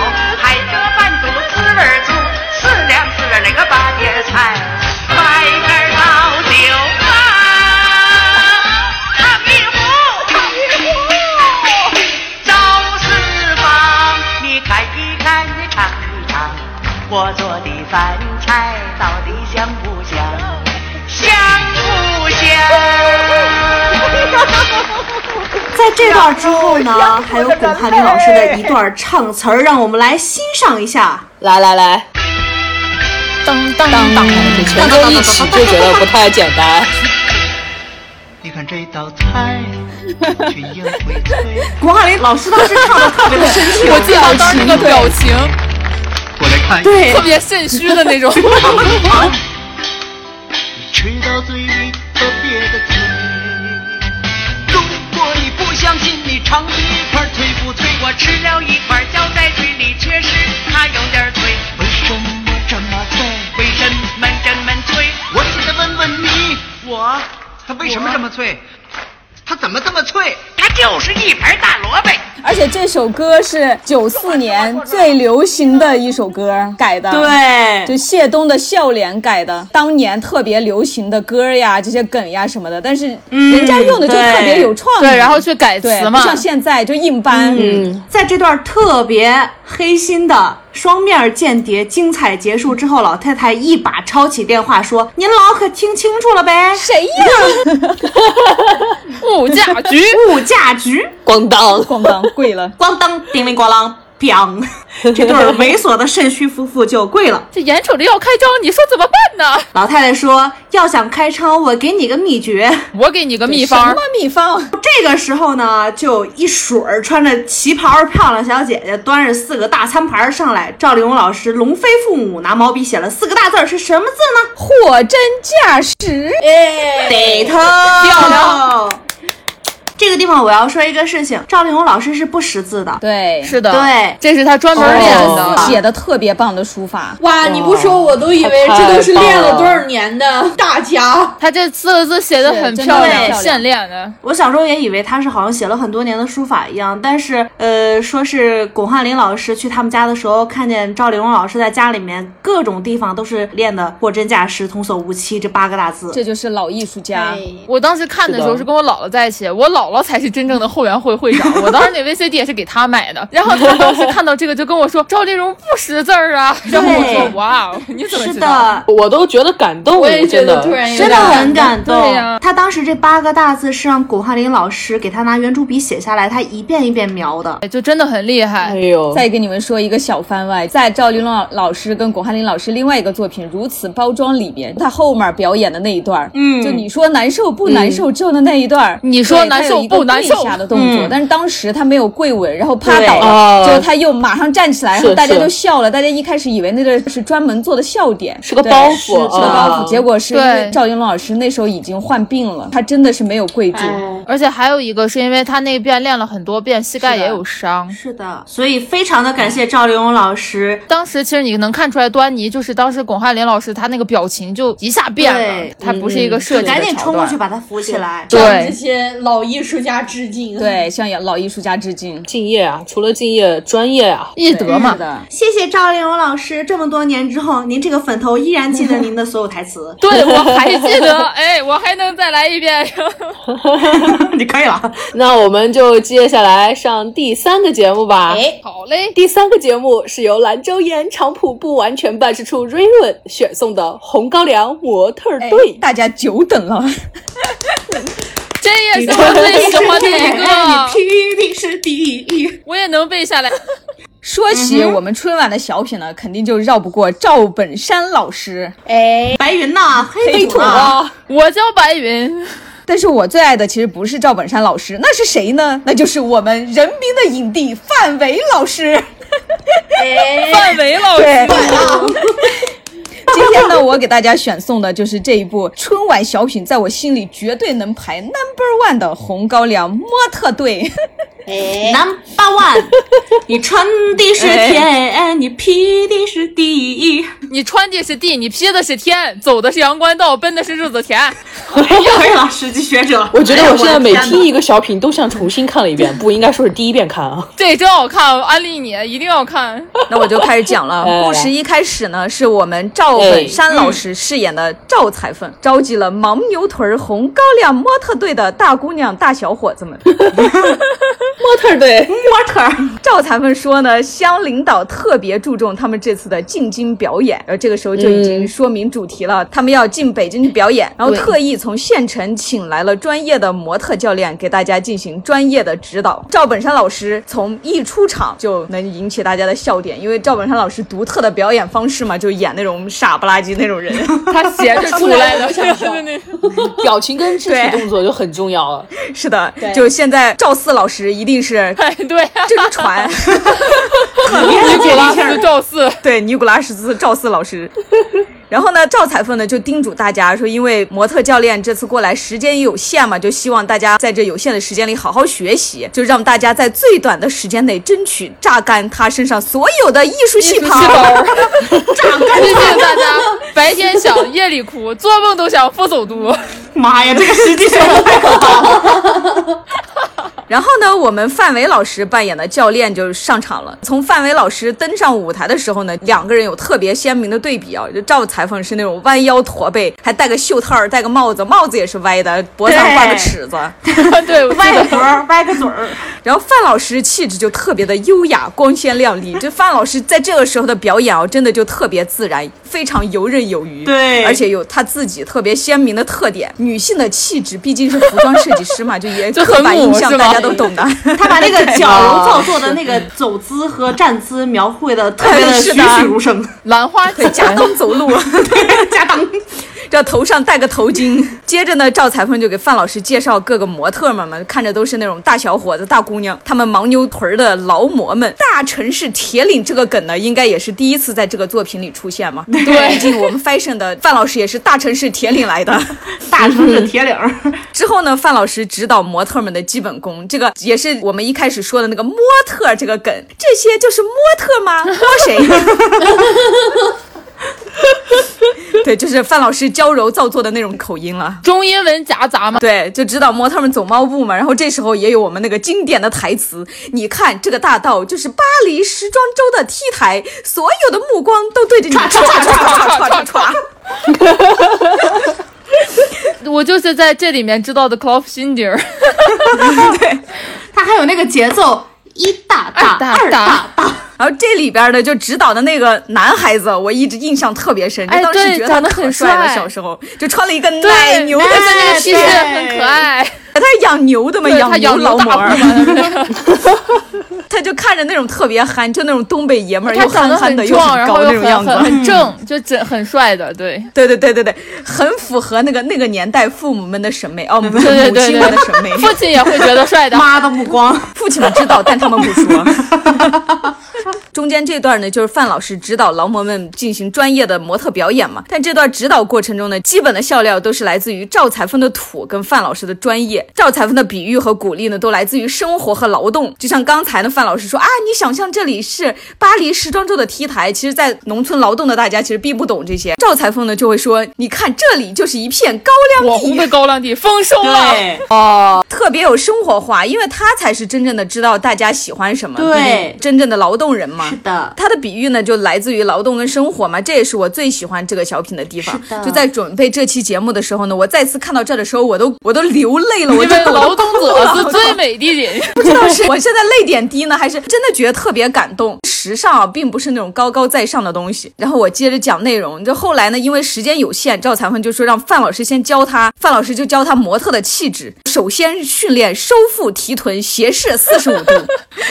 海蜇拌肚滋味儿足，四两四两那个八碟菜，白干老酒啊，烫一壶，烫一壶，赵四方，你看一看，你尝一尝，我做的饭在这段之后呢，还有巩汉林老师的一段唱词儿，让我们来欣赏一下。来来来，当当当，这全都一起就觉得不太简单。你看这道菜，群英荟萃。巩汉林老师当时唱的特别的深情，我记得他当时那个表情过来看，对特别肾虚的那种。吃到嘴里特别的脆。相信，你尝一块脆不脆？我吃了一块，嚼在嘴里，确实它有点脆。为什么这么脆？为什么这么脆？我现在问问你，我它为什么这么脆？它怎么这么脆？它就是一盘大萝卜。而且这首歌是九四年最流行的一首歌改的，，对就谢东的笑脸改的，当年特别流行的歌呀，这些梗呀什么的，但是人家用的就特别有创意，对，然后去改，词嘛。不像现在就硬搬，嗯，在这段特别黑心的双面间谍精彩结束之后，老太太一把抄起电话说：“您老可听清楚了呗？谁呀？物价局物价局，咣当，咣当跪了，咣当，叮铃咣啷。”砰！这对儿猥琐的肾虚夫妇就跪了。这眼瞅着要开张，你说怎么办呢？老太太说：“要想开张，我给你个秘诀。我给你个秘方什么，秘方？”这个时候呢，就一水儿穿着旗袍的漂亮小姐姐端着四个大餐盘上来。赵丽蓉老师龙飞父母拿毛笔写了四个大字儿，是什么字呢？货真价实，哎，得头，漂亮。这个地方我要说一个事情，赵丽蓉老师是不识字的，对，是的，对这是他专门练的。写的特别棒的书法，哇，你不说我都以为这都是练了多少年的 大家。他这四个字写的很是漂亮，很漂亮现练的。我小时候也以为他是好像写了很多年的书法一样，但是呃，说是巩汉林老师去他们家的时候，看见赵丽蓉老师在家里面各种地方都是练的货真价实、童叟无欺这八个大字。这就是老艺术家。哎我当时看的时候是跟我姥姥在一起，我姥姥才是真正的后援会会长。我当时那 VCD 也是给他买的，然后他当时看到这个就跟我说赵丽蓉不识字儿啊，然后我说哇，你怎么是知道？的。我都觉得感动，我也觉得突然有真的点很感动。对呀他当时这八个大字是让巩汉林老师给他拿圆珠笔写下来，他一遍一遍描的。就真的很厉害哎。呦，再给你们说一个小番外，在赵丽蓉老师跟巩汉林老师另外一个作品《如此包装》里面，他后面表演的那一段，嗯，就你说难受不难受之后的那一段，你说难受一个不难受跪下的动作，嗯但是当时他没有跪稳，然后趴倒哦了，之后他又马上站起来，然后大家是就笑了，大家一开始以为那个是专门做的笑点，是个包袱是是个啊包袱，结果是因为赵丽蓉老师那时候已经患病了，他真的是没有跪住。哎而且还有一个是因为他那遍练了很多遍，膝盖也有伤。是的，所以非常的感谢赵丽蓉老师。当时其实你能看出来端倪，就是当时巩汉林老师他那个表情就一下变了对，他不是一个设计的赶紧冲过去。把他扶起来。对这些老艺术家致敬。，对，向老艺术家致敬。敬业啊，除了敬业，专业啊。艺德嘛是，的，谢谢赵丽蓉老师，这么多年之后，您这个粉头依然记得您的所有台词。对我还记得，哎，我还能再来一遍。你可以了。那我们就接下来上第三个节目吧。哎，好嘞，第三个节目是由兰州盐长浦不完全办事处 Raven 选送的红高粱模特儿队。大家久等了。这也是我最喜欢的一你个，批评是第一。我也能背下来。说起我们春晚的小品呢，肯定就绕不过赵本山老师。哎，白云呐，黑黑土土啊，啊！我叫白云，但是我最爱的其实不是赵本山老师，那是谁呢？那就是我们人民的影帝范伟老师。范伟老师。今天呢，我给大家选送的就是这一部春晚小品，在我心里绝对能排 number one 的《红高粱模特队》。Number one，你穿的是天，你披的是地。你穿的是地，你披的是天，走的是阳关道，奔的是日子田。可以了，实际学者。我觉得我现在每听一个小品都像重新看了一遍，不应该说是第一遍看啊。对真好看，安利你一定要看。那我就开始讲了。哎故事一开始呢，是我们赵本山老师饰演的赵裁缝，召集了牦牛屯红高粱模特队的大姑娘、大小伙子们。模特儿队，模特儿，赵裁缝说呢，乡领导特别注重他们这次的进京表演，然后这个时候就已经说明主题了，他们要进北京去表演，然后特意从县城请来了专业的模特教练，给大家进行专业的指导。赵本山老师从一出场就能引起大家的笑点，因为赵本山老师独特的表演方式嘛，就演那种傻不拉几那种人。他斜着出来表情跟肢体动作就很重要了。是的，就现在赵四老师一定是哎对，这个船。尼古拉斯赵四，对，尼古拉斯赵四老师。然后呢，赵裁缝呢就叮嘱大家说，因为模特教练这次过来时间也有限嘛，就希望大家在这有限的时间里好好学习，就让大家在最短的时间内争取榨干他身上所有的艺术细胞。细胞，毕竟大家白天想，夜里哭，做梦都想副总督。妈呀，这个实际说的太可怕了。然后呢，我们范伟老师扮演的教练就上场了。从范伟老师登上舞台的时候呢，两个人有特别鲜明的对比啊。就赵裁缝是那种弯腰驼背，还戴个袖套儿，戴个帽子，帽子也是歪的，脖子上挂个尺子。对，我记得歪个脖儿，歪个嘴儿，然后范老师气质就特别的优雅、光鲜亮丽。这范老师在这个时候的表演啊，真的就特别自然，非常游刃有余。对而且有他自己特别鲜明的特点。女性的气质毕竟是服装设计师嘛，就也刻板印象，母是吗大家都懂的。他把那个矫揉造作的那个走姿和站姿描绘的特别 的栩栩如生。兰花指对，夹裆走路，对加当，这头上戴个头巾。接着呢，赵裁缝就给范老师介绍各个模特们嘛，看着都是那种大小伙子、大姑娘，他们牦牛屯儿的劳模们。大城市铁岭这个梗呢，应该也是第一次在这个作品里出现嘛。对，毕竟我们 fashion 的范老师也是大城市铁岭来的。大城市铁岭儿，之后呢，范老师指导模特们的基本功，这个也是我们一开始说的那个模特这个梗，这些就是模特吗？摸谁？对，就是范老师娇柔造作的那种口音了。中英文夹杂嘛。对，就知道模特们走猫步嘛。然后这时候也有我们那个经典的台词：你看这个大道就是巴黎时装周的 T 台，所有的目光都对着你，唰唰唰唰唰唰唰。我就是在这里面知道的 c l o f Cinder，他还有那个节奏，一大大二大二大大大，然后这里边的就指导的那个男孩子，我一直印象特别深，就哎当时觉得他很可帅了，小时候就穿了一个奶，牛的那哎个气质对很可爱，他是养牛的嘛，养牛劳模 他就看着那种特别憨，就那种东北爷们儿，又憨憨的，又很，高那种样子。很很正，就真很帅的，对。对对对对对，很符合那个那个年代父母们的审美哦，不是母亲们的审美。父亲也会觉得帅的。妈的目光。父亲们知道，但他们不说。中间这段呢，就是范老师指导劳模们进行专业的模特表演嘛。但这段指导过程中呢，基本的笑料都是来自于赵裁缝的土跟范老师的专业。赵裁缝的比喻和鼓励呢，都来自于生活和劳动。就像刚才呢，范老师说啊，你想象这里是巴黎时装周的 T 台，其实，在农村劳动的大家其实并不懂这些。赵裁缝呢就会说，你看这里就是一片高粱地火红的高粱地丰收了，对哦，特别有生活化，因为他才是真正的知道大家喜欢什么，对真正的劳动人嘛是。的，他的比喻呢，就来自于劳动跟生活嘛，这也是我最喜欢这个小品的地方就在准备这期节目的时候呢，我再次看到这的时候，我都我都流泪了，我因为就我都劳动者是最美的人。不知道是 我现在泪点低呢，还是真的觉得特别感动。时尚啊，并不是那种高高在上的东西。然后我接着讲内容，就后来呢，因为时间有限，赵残芬就说让范老师先教他，范老师就教他模特的气质，首先训练收腹提臀，斜视四十五度。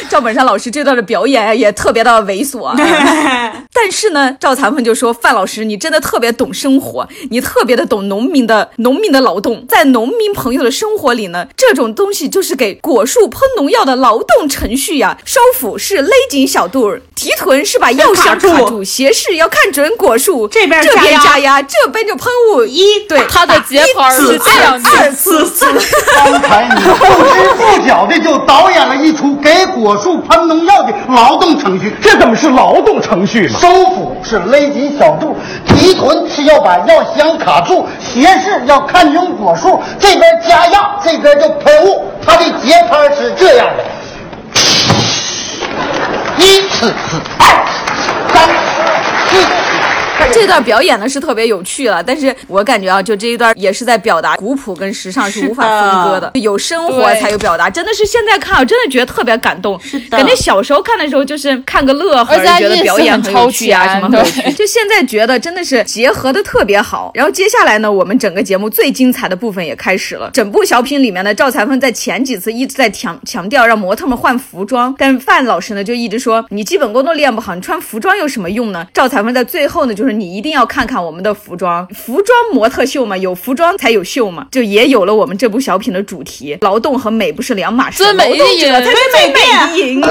赵本山老师这段的表演也特别的猥琐啊。但是呢，赵残芬就说：“范老师，你真的特别懂生活，你特别的懂农民的农民的劳动，在农民朋友的生活里呢，这种东西就是给果树喷农药的劳动程序呀。收腹是勒紧小肚儿，提臀是把药箱卡卡住住，斜视要看准果树，这边这加压边加压，这边就喷雾一对他的节拍儿是这样的，二次次。刚才你不知不觉的就导演了一出给果树喷农药的劳动程序，这怎么是劳动程序嘛？收腹是勒紧小肚，提臀是要把药箱卡住，斜视要看清果树，这边加药，这边就喷雾，它的节拍是这样的：一次次，二次三四。这段表演呢是特别有趣了，但是我感觉啊，就这一段也是在表达古朴跟时尚是无法分割的，有生活才有表达。真的是现在看，我真的觉得特别感动。感觉小时候看的时候就是看个乐呵，觉得表演很有趣啊，什么很有趣。就现在觉得真的是结合的特别好。然后接下来呢，我们整个节目最精彩的部分也开始了。整部小品里面呢，赵裁缝在前几次一直在强强调让模特们换服装，但范老师呢就一直说你基本功都练不好，你穿服装有什么用呢？赵裁缝在最后呢，就是你一定要看看我们的服装，服装模特秀嘛，有服装才有秀嘛，就也有了我们这部小品的主题：劳动和美不是两码事，劳动者人才是最美的人。严酷，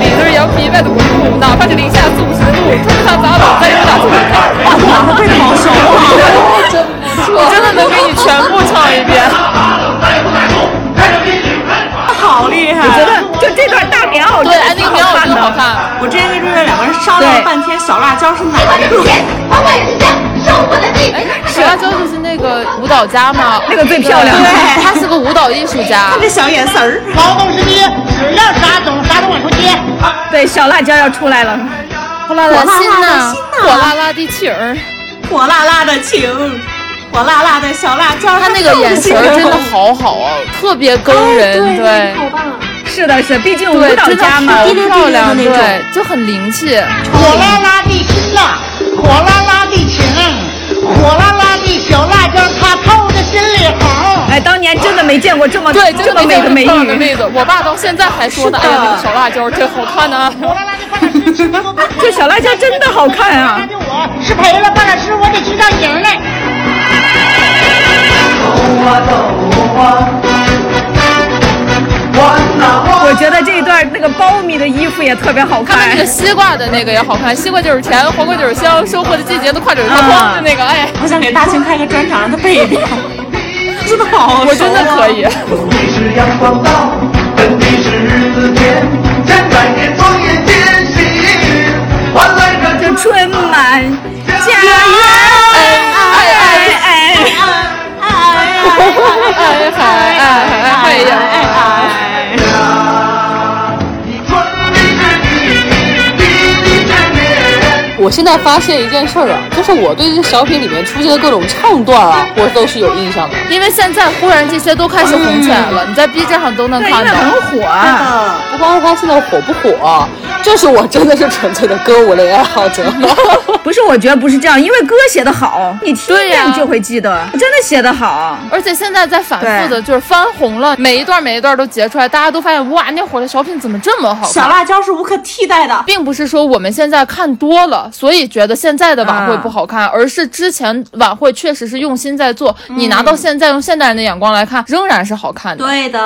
里头羊皮外头裹土，哪怕是零下四五十度，穿上砸倒，再有打出被毛收我商量了半天，小辣椒是哪一个？小辣椒就是那个舞蹈家嘛，那个最漂亮对，他是个舞蹈艺术家。这小眼神儿，劳动是第一，只要啥种啥都往出接。对，小辣椒要出来了。火辣辣心呐，火辣辣的心呐火辣辣的情儿，火辣辣的情，火辣辣的小辣椒。他那个眼神儿真的好好啊，特别勾人，对是的，是，毕竟舞对，蹈家嘛好。滴滴漂亮，对，就很灵气。火辣辣的心呐，火辣辣的情，火辣辣的小辣椒，它透着心里红。哎，当年真的没见过这么对，这真的么美的美漂亮的女。妹子，我爸到现在还说呢，哎呀，那个小辣椒真好看呢。这小辣椒真的好看啊！我是赔了范老师，我得去让赢来。我觉得这一段那个苞米的衣服也特别好看他们那个。西瓜的那个也好看，西瓜就是甜，黄瓜就是香，收获的季节都快准是慌的那个，哎，我想给大庆开个专场，让他背一遍。真的好我真的可以。你是阳光道，本地是日子甜，千百年庄严艰辛，换来这就春满家哎哎哎，哎，哎哎哎哎哎哎哎我现在发现一件事儿啊，就是我对这小品里面出现的各种唱段啊，我都是有印象的。因为现在忽然这些都开始红起来了，你在 B 站上都能看到。很火啊。不光是他现在火不火，就是我真的是纯粹的歌舞类爱好者。不是，我觉得不是这样，因为歌写得好，你听一对呀遍就会记得，真的写得好。而且现在在反复的，就是翻红了，每一段每一段都截出来，大家都发现哇，那会儿的小品怎么这么好看？小辣椒是无可替代的。并不是说我们现在看多了，所以觉得现在的晚会不好看，而是之前晚会确实是用心在做。你拿到现在用现代人的眼光来看，仍然是好看的。对的，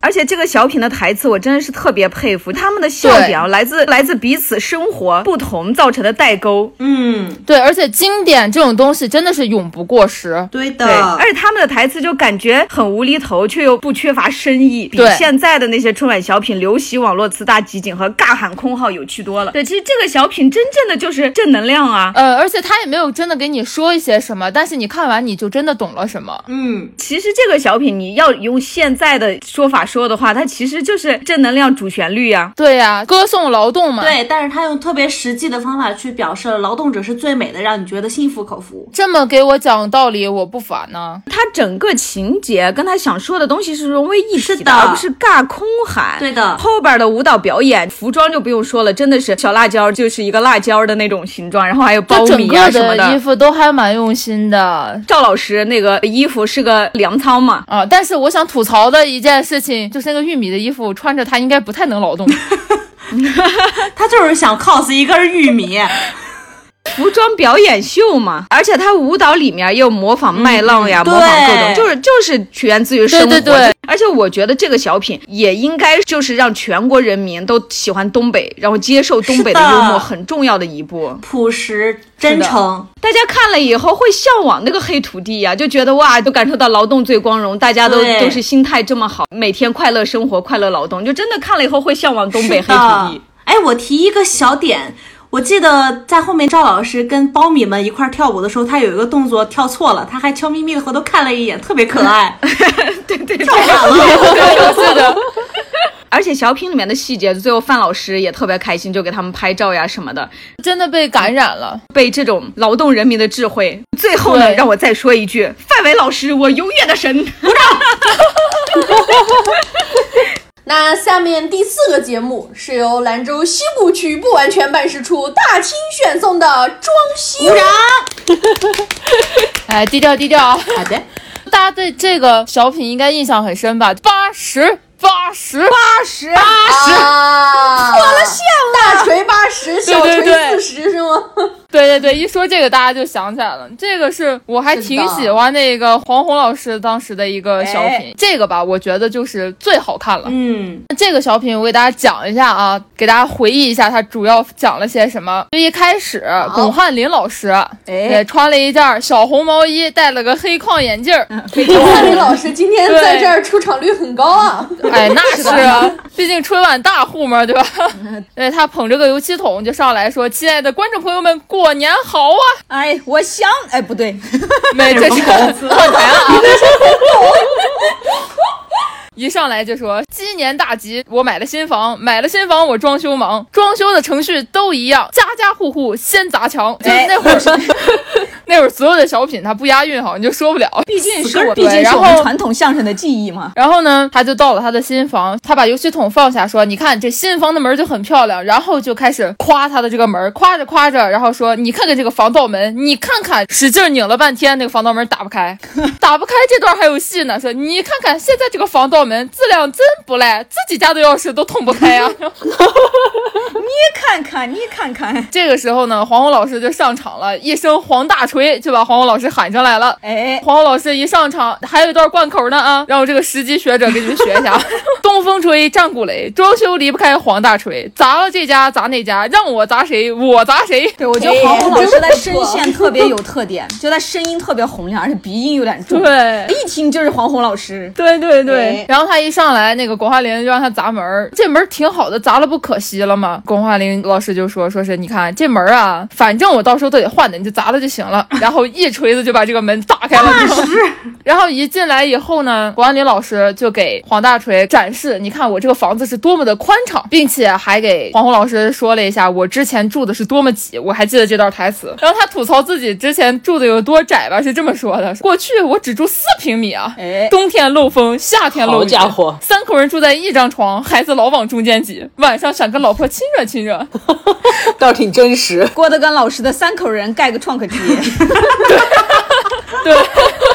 而且这个小品的台词，我真的是特别佩服，他们的笑点啊，来自来自彼此生活不同造成的代沟。嗯，对，而且经典这种东西真的是永不过时。对的。对，而且他们的台词就感觉很无厘头，却又不缺乏深意，比对现在的那些春晚小品流行网络词大集锦和尬喊空号有趣多了。对，其实这个小品真正的就是正能量啊。呃，而且他也没有真的给你说一些什么，但是你看完你就真的懂了什么。嗯，其实这个小品你要用现在的说法说的话，它其实就是正能量主旋律呀、对呀、歌颂劳动嘛。，对，但是他用特别实际的方法去表示了劳动者是最美的，让你觉得心服口服。这么给我讲道理，我不烦呢。他整个情节跟他想说的东西是融为一体的，是的而不是尬空喊。对的后边的舞蹈表演、服装就不用说了，真的是小辣椒就是一个辣椒的那种形状，然后还有苞就整个米啊什么的衣服都还蛮用心的赵老师那个衣服是个粮仓嘛，啊。但是我想吐槽的一件事情，就是那个玉米的衣服穿着它应该不太能劳动。他就是想 cos 一根玉米。服装表演秀嘛，而且他舞蹈里面也有模仿麦浪呀，嗯模仿各种，就是就是源自于生活。对对对而且我觉得这个小品也应该就是让全国人民都喜欢东北，然后接受东北的幽默很重要的一步。朴实真诚，大家看了以后会向往那个黑土地呀、就觉得哇，都感受到劳动最光荣，大家都都是心态这么好，每天快乐生活，快乐劳动，就真的看了以后会向往东北黑土地。哎，我提一个小点，我记得在后面赵老师跟苞米们一块儿跳舞的时候，他有一个动作跳错了，他还悄咪咪的回头看了一眼，特别可爱。对对对，跳反了，是的，而且小品里面的细节，最后范老师也特别开心，就给他们拍照呀什么的。真的被感染了。被这种劳动人民的智慧。最后呢，让我再说一句，范伟老师，我永远的神。那下面第四个节目是由兰州西部区不完全办事处大清选送的装修。哎，低调低调啊！好的，大家对这个小品应该印象很深吧？八十八十。八十。八十，破了线了，大锤八十，小锤四十是吗？对对对，一说这个大家就想起来了。这个是我还挺喜欢那个黄宏老师当时的一个小品，这个吧，我觉得就是最好看了。嗯，这个小品我给大家讲一下啊，给大家回忆一下它主要讲了些什么。就一开始，巩汉林老师哎。穿了一件小红毛衣，戴了个黑框眼镜 巩汉林老师今天在这儿出场率很高啊。哎，那是啊，毕竟春晚大户嘛，对吧？对 他捧着个油漆桶就上来说：“亲爱的观众朋友们，过年好啊哎，我想，哎，不对，！”没，这是换台了啊。一上来就说鸡年大吉，我买了新房，买了新房我装修忙，装修的程序都一样，家家户户先砸墙。就是那会儿是，那会儿所有的小品他不押韵好像就说不了。毕竟是我，毕竟是我们传统相声的记忆嘛。然后呢，他就到了他的新房，他把油漆桶放下，说：“你看这新房的门就很漂亮。”然后就开始夸他的这个门，夸着夸着，然后说：“你看看这个防盗门，你看看，使劲拧了半天，那个防盗门打不开，打不开。这段还有戏呢，说你看看现在这个防盗门质量真不赖，自己家的钥匙都捅不开呀、你看看，你看看，这个时候呢，黄宏老师就上场了，一声黄大锤就把黄宏老师喊上来了。哎，黄宏老师一上场，还有一段贯口呢啊，让我这个十级学者给你们学一下。东风吹，战鼓擂，装修离不开黄大锤，砸了这家砸那家，让我砸谁我砸谁。对我觉得黄宏老师的声线特别有特点，就他声音特别洪亮，而且鼻音有点重，对一听就是黄宏老师。对对对，然后他一上来，那个巩汉林就让他砸门儿，这门儿挺好的，砸了不可惜了吗？巩汉林老师就说，说是你看这门儿啊，反正我到时候都得换的，你就砸了就行了。然后一锤子就把这个门打开了。然后一进来以后呢，国安林老师就给黄大锤展示，你看我这个房子是多么的宽敞，并且还给黄宏老师说了一下我之前住的是多么挤，我还记得这段台词。然后他吐槽自己之前住的有多窄吧，是这么说的：过去我只住四平米啊，哎冬天漏风，夏天漏好雨，家伙三口人住在一张床，孩子老往中间挤，晚上想跟老婆亲热亲热。倒挺真实。郭德纲老师的三口人盖个创可贴，对，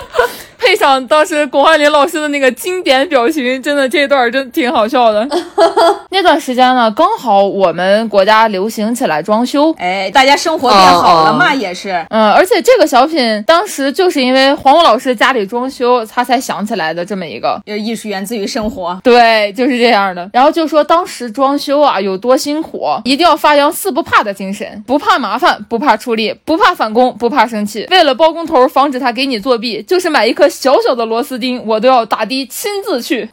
配上当时巩汉林老师的那个经典表情，真的这一段真挺好笑的。那段时间呢，刚好我们国家流行起来装修。哎，大家生活变好了嘛，也是。嗯，而且这个小品当时就是因为黄渤老师家里装修，他才想起来的这么一个。有艺术源自于生活，对，就是这样的。然后就说当时装修啊有多辛苦，一定要发扬四不怕的精神，不怕麻烦，不怕出力，不怕返工，不怕生气。为了包工头防止他给你作弊，就是买一颗小小的螺丝钉，我都要打的亲自去。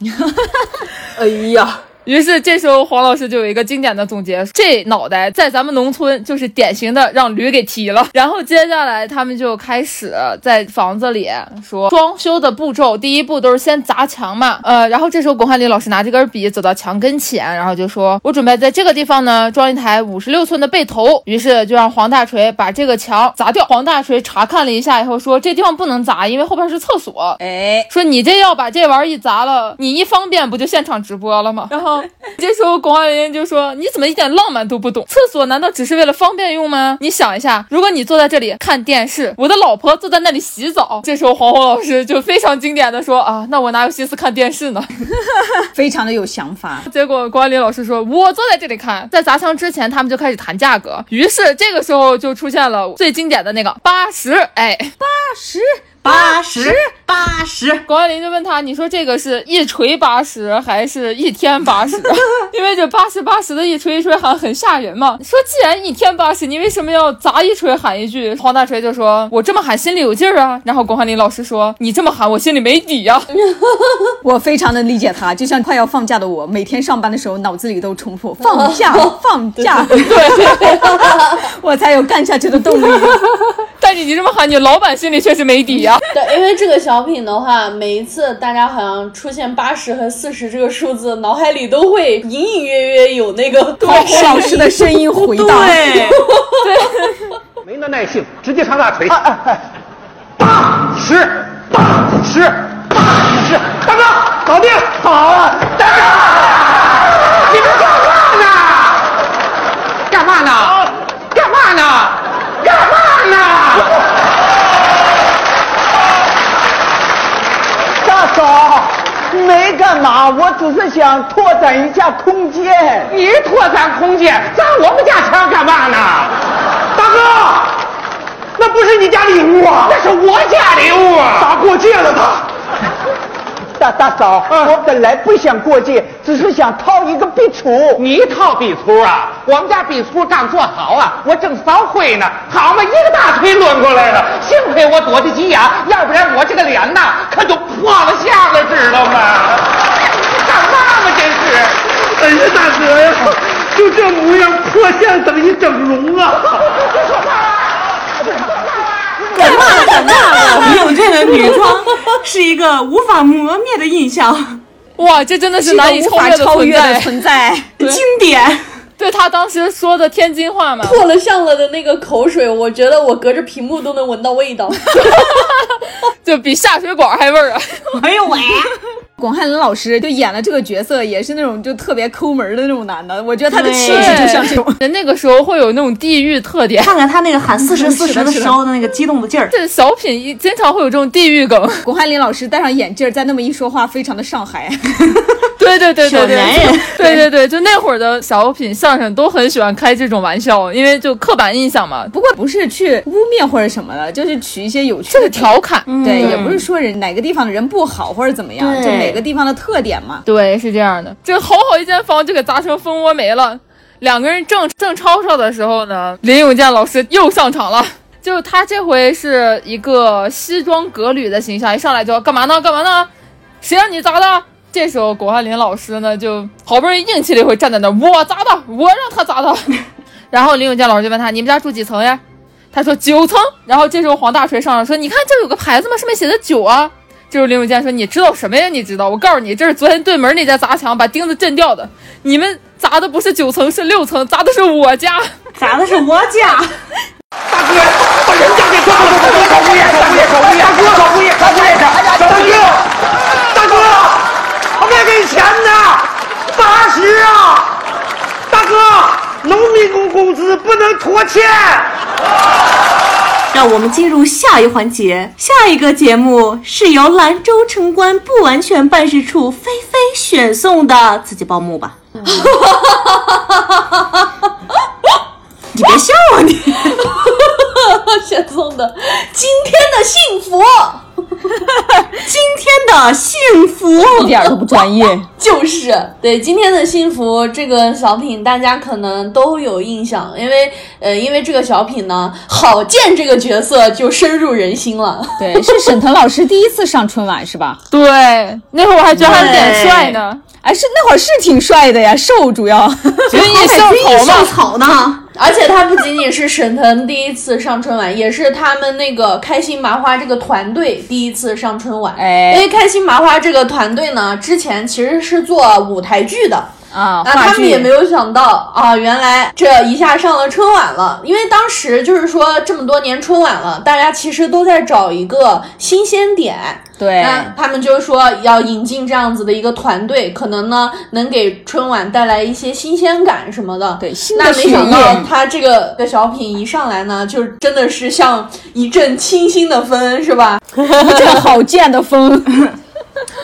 哎呀，于是这时候黄老师就有一个经典的总结：这脑袋在咱们农村就是典型的让驴给踢了。然后接下来他们就开始在房子里说装修的步骤，第一步都是先砸墙嘛。呃，然后这时候巩汉林老师拿这根笔走到墙跟前，然后就说：“我准备在这个地方呢装一台五十六寸的背投。”于是就让黄大锤把这个墙砸掉。黄大锤查看了一下以后说：“这地方不能砸，因为后边是厕所。”哎，说你这要把这玩意儿一砸了，你一方便不就现场直播了吗？然后 这时候巩汉林就说：“你怎么一点浪漫都不懂？厕所难道只是为了方便用吗？你想一下，如果你坐在这里看电视，我的老婆坐在那里洗澡，这时候黄宏老师就非常经典的说啊，那我哪有心思看电视呢？非常的有想法。结果关林老师说：“我坐在这里看。”在砸墙之前，他们就开始谈价格。于是这个时候就出现了最经典的那个八十，哎，八十八十八十，广安林就问他：“你说这个是一锤八十还是一天八十？因为这八十八十的一锤一锤喊很吓人嘛。说既然一天八十，你为什么要砸一锤喊一句？”黄大锤就说：“我这么喊心里有劲儿啊。”然后巩汉林老师说：“你这么喊我心里没底呀、我非常能理解他，就像快要放假的我，每天上班的时候脑子里都重复放假，放假，对，我才有干下去的动力。但是你这么喊，你老板心里确实没底呀、对，因为这个小品的话，每一次大家好像出现八十和四十这个数字，脑海里都会隐隐约约有那个黄老师的声音回荡，对，没那耐性，直接上大锤。八十，八十，八十，大哥，搞定，好啊，大哥，你们干嘛呢？干嘛呢？干嘛呢？干嘛呢？大嫂，没干嘛，我只是想拓展一下空间。你拓展空间，砸我们家墙干嘛呢？大哥，那不是你家礼物啊，那是我家礼物啊！咋过界了他？大大嫂，我本来不想过界，只是想套一个壁橱。你套壁橱啊？我们家壁橱刚做好啊，我正扫灰呢，好嘛，一个大腿抡过来了，幸亏我躲得急眼，要不然我这个脸呐可就破了相了，知道吗？干嘛嘛，真是！哎呀，大哥呀，就这模样，破相等于整容啊！干嘛干嘛？用这的女装是一个无法磨灭的印象，哇，这真的是是难以超超越的越的存在。存在。经典。对他当时说的天津话嘛，破了相了的那个口水，我觉得我隔着屏幕都能闻到味道。就比下水管还味儿啊！哎呦喂！巩汉林老师就演了这个角色，也是那种就特别抠门的那种男的，我觉得他的气质就像这种。人那个时候会有那种地域特点。看看他那个喊四十四十的时候的那个激动的劲儿。这小品一经常会有这种地域梗。巩汉林老师戴上眼镜儿，再那么一说话，非常的上海。对对对对对，小男人对对对，就那会儿的小品相声都很喜欢开这种玩笑，因为就刻板印象嘛，不过不是去污蔑或者什么的，就是取一些有趣就是的调侃。对，也不是说人哪个地方的人不好或者怎么样，对就哪个地方的特点嘛。对，是这样的。这好好一间房就给砸成蜂窝煤了。两个人正正吵吵的时候呢，林永健老师又上场了。就他这回是一个西装革履的形象，一上来就要干嘛呢？干嘛呢？谁让你砸的？这时候巩汉林老师呢，就好不容易硬气了一回，站在那儿，我砸的，我让他砸的。然后林永健老师就问他：“你们家住几层呀？”他说九层。然后这时候黄大锤上来说，你看这有个牌子吗？上面写的九啊。这时候林永健说，你知道什么呀？你知道？我告诉你，这是昨天对门那家砸墙把钉子震掉的。你们砸的不是九层，是六层，砸的是我家。砸的是我家。大哥，把人家给抓了！找物业，找物业，找物业！大哥，找物业，找物业去！大哥，大哥，我没给钱呢，八十啊！大哥，农民工工资不能拖欠。让我们进入下一环节，下一个节目是由兰州城关不完全办事处菲菲选送的，自己报幕吧。你别笑啊你！选送的今天的幸福，今天的幸福一点都不专业。就是对今天的幸福这个小品，大家可能都有印象，因为呃，因为这个小品呢，郝建这个角色就深入人心了。对，是沈腾老师第一次上春晚是吧？对，那会儿我还觉得他有点帅呢。哎，是那会儿是挺帅的呀，瘦主要。军艺还军艺秀校草呢。而且他不仅仅是沈腾第一次上春晚，也是他们那个开心麻花这个团队第一次上春晚。哎因为开心麻花这个团队呢，之前其实是做舞台剧的。啊，那，他们也没有想到啊，原来这一下上了春晚了。因为当时就是说这么多年春晚了，大家其实都在找一个新鲜点。对那他们就说要引进这样子的一个团队，可能呢能给春晚带来一些新鲜感什么的。对那没想到他这个的小品一上来呢，就真的是像一阵清新的风，是吧？一阵好贱的风。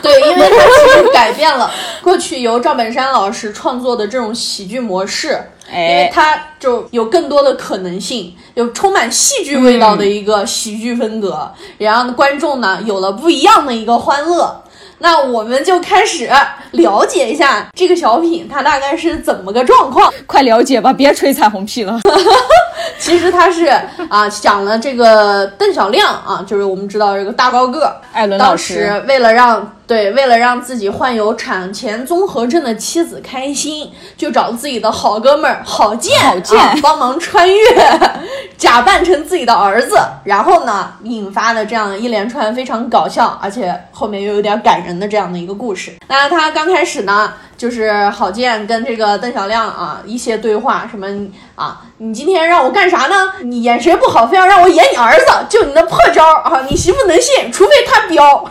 对，因为它其实改变了过去由赵本山老师创作的这种喜剧模式，因为哎，它就有更多的可能性，有充满戏剧味道的一个喜剧风格，也让观众呢有了不一样的一个欢乐。那我们就开始了解一下这个小品它大概是怎么个状况。快了解吧，别吹彩虹屁了。其实它是啊讲了这个邓小亮啊，就是我们知道这个大高个儿，艾伦老当师时为了让对为了让自己患有产前综合症的妻子开心，就找自己的好哥们儿郝建郝建啊帮忙穿越，假扮成自己的儿子，然后呢引发的这样一连串非常搞笑，而且后面又有点感人的这样的一个故事。那他刚开始呢，就是郝建跟这个邓小亮啊一些对话，什么啊，你今天让我干啥呢？你演谁不好，非要让我演你儿子，就你那破招啊，你媳妇能信，除非他彪。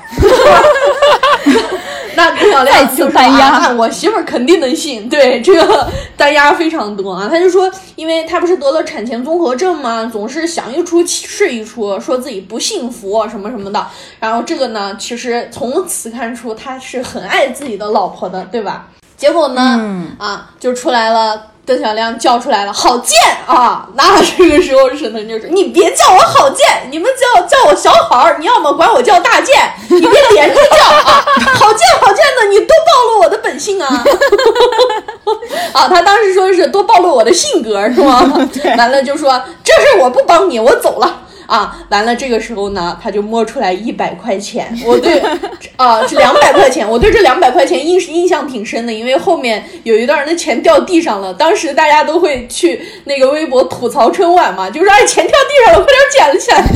那邓小亮就说再次单压啊，那我媳妇儿肯定能信。对，这个单压非常多啊。他就说，因为他不是得了产前综合症嘛，总是想一出是一出，说自己不幸福什么什么的。然后这个呢，其实从此看出他是很爱自己的老婆的，对吧？结果呢，啊，就出来了。邓小亮叫出来了，郝建啊！那这个时候沈腾就说：“你别叫我郝建，你们叫叫我小好儿，你要么管我叫大建，你别连着叫啊！郝建郝建的，你多暴露我的本性啊！啊，他当时说的是多暴露我的性格是吗？完了就说这事我不帮你，我走了。啊，完了，这个时候呢，他就摸出来一百块钱，我对，啊，是两百块钱，我对这两百块钱印印象挺深的，因为后面有一段那钱掉地上了，当时大家都会去那个微博吐槽春晚嘛，就说哎，钱掉地上了，快点捡起来。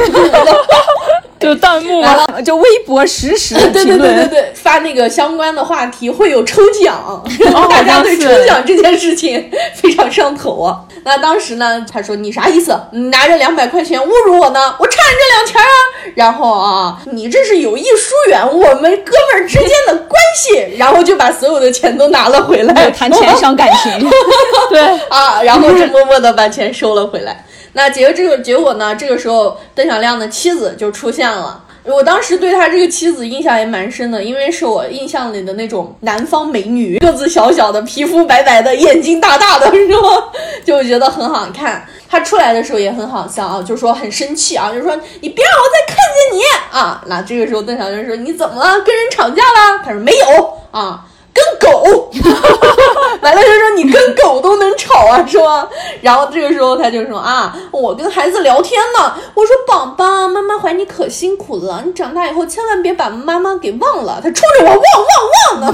就弹幕完，了，就微博实时的对对对对。对，发那个相关的话题会有抽奖，大家对抽奖这件事情非常上头啊。那当时呢，他说你啥意思？你拿着两百块钱侮辱我呢？我差你这两钱啊！然后啊，你这是有意疏远我们哥们儿之间的关系，然后就把所有的钱都拿了回来，谈钱伤感情，对，啊，然后就默默的把钱收了回来。那结果这个结果呢？这个时候邓小亮的妻子就出现了。我当时对他这个妻子印象也蛮深的，因为是我印象里的那种南方美女，个子小小的，皮肤白白的，眼睛大大的，是吗？就觉得很好看。他出来的时候也很好笑啊，就说很生气啊，就说你别让我再看见你啊。那这个时候邓小平说你怎么了？跟人吵架了？他说没有啊。跟狗，完了就说你跟狗都能吵啊，是吧？然后这个时候他就说啊，我跟孩子聊天呢，我说宝宝，妈妈怀你可辛苦了，你长大以后千万别把妈妈给忘了。他冲着我汪汪汪的，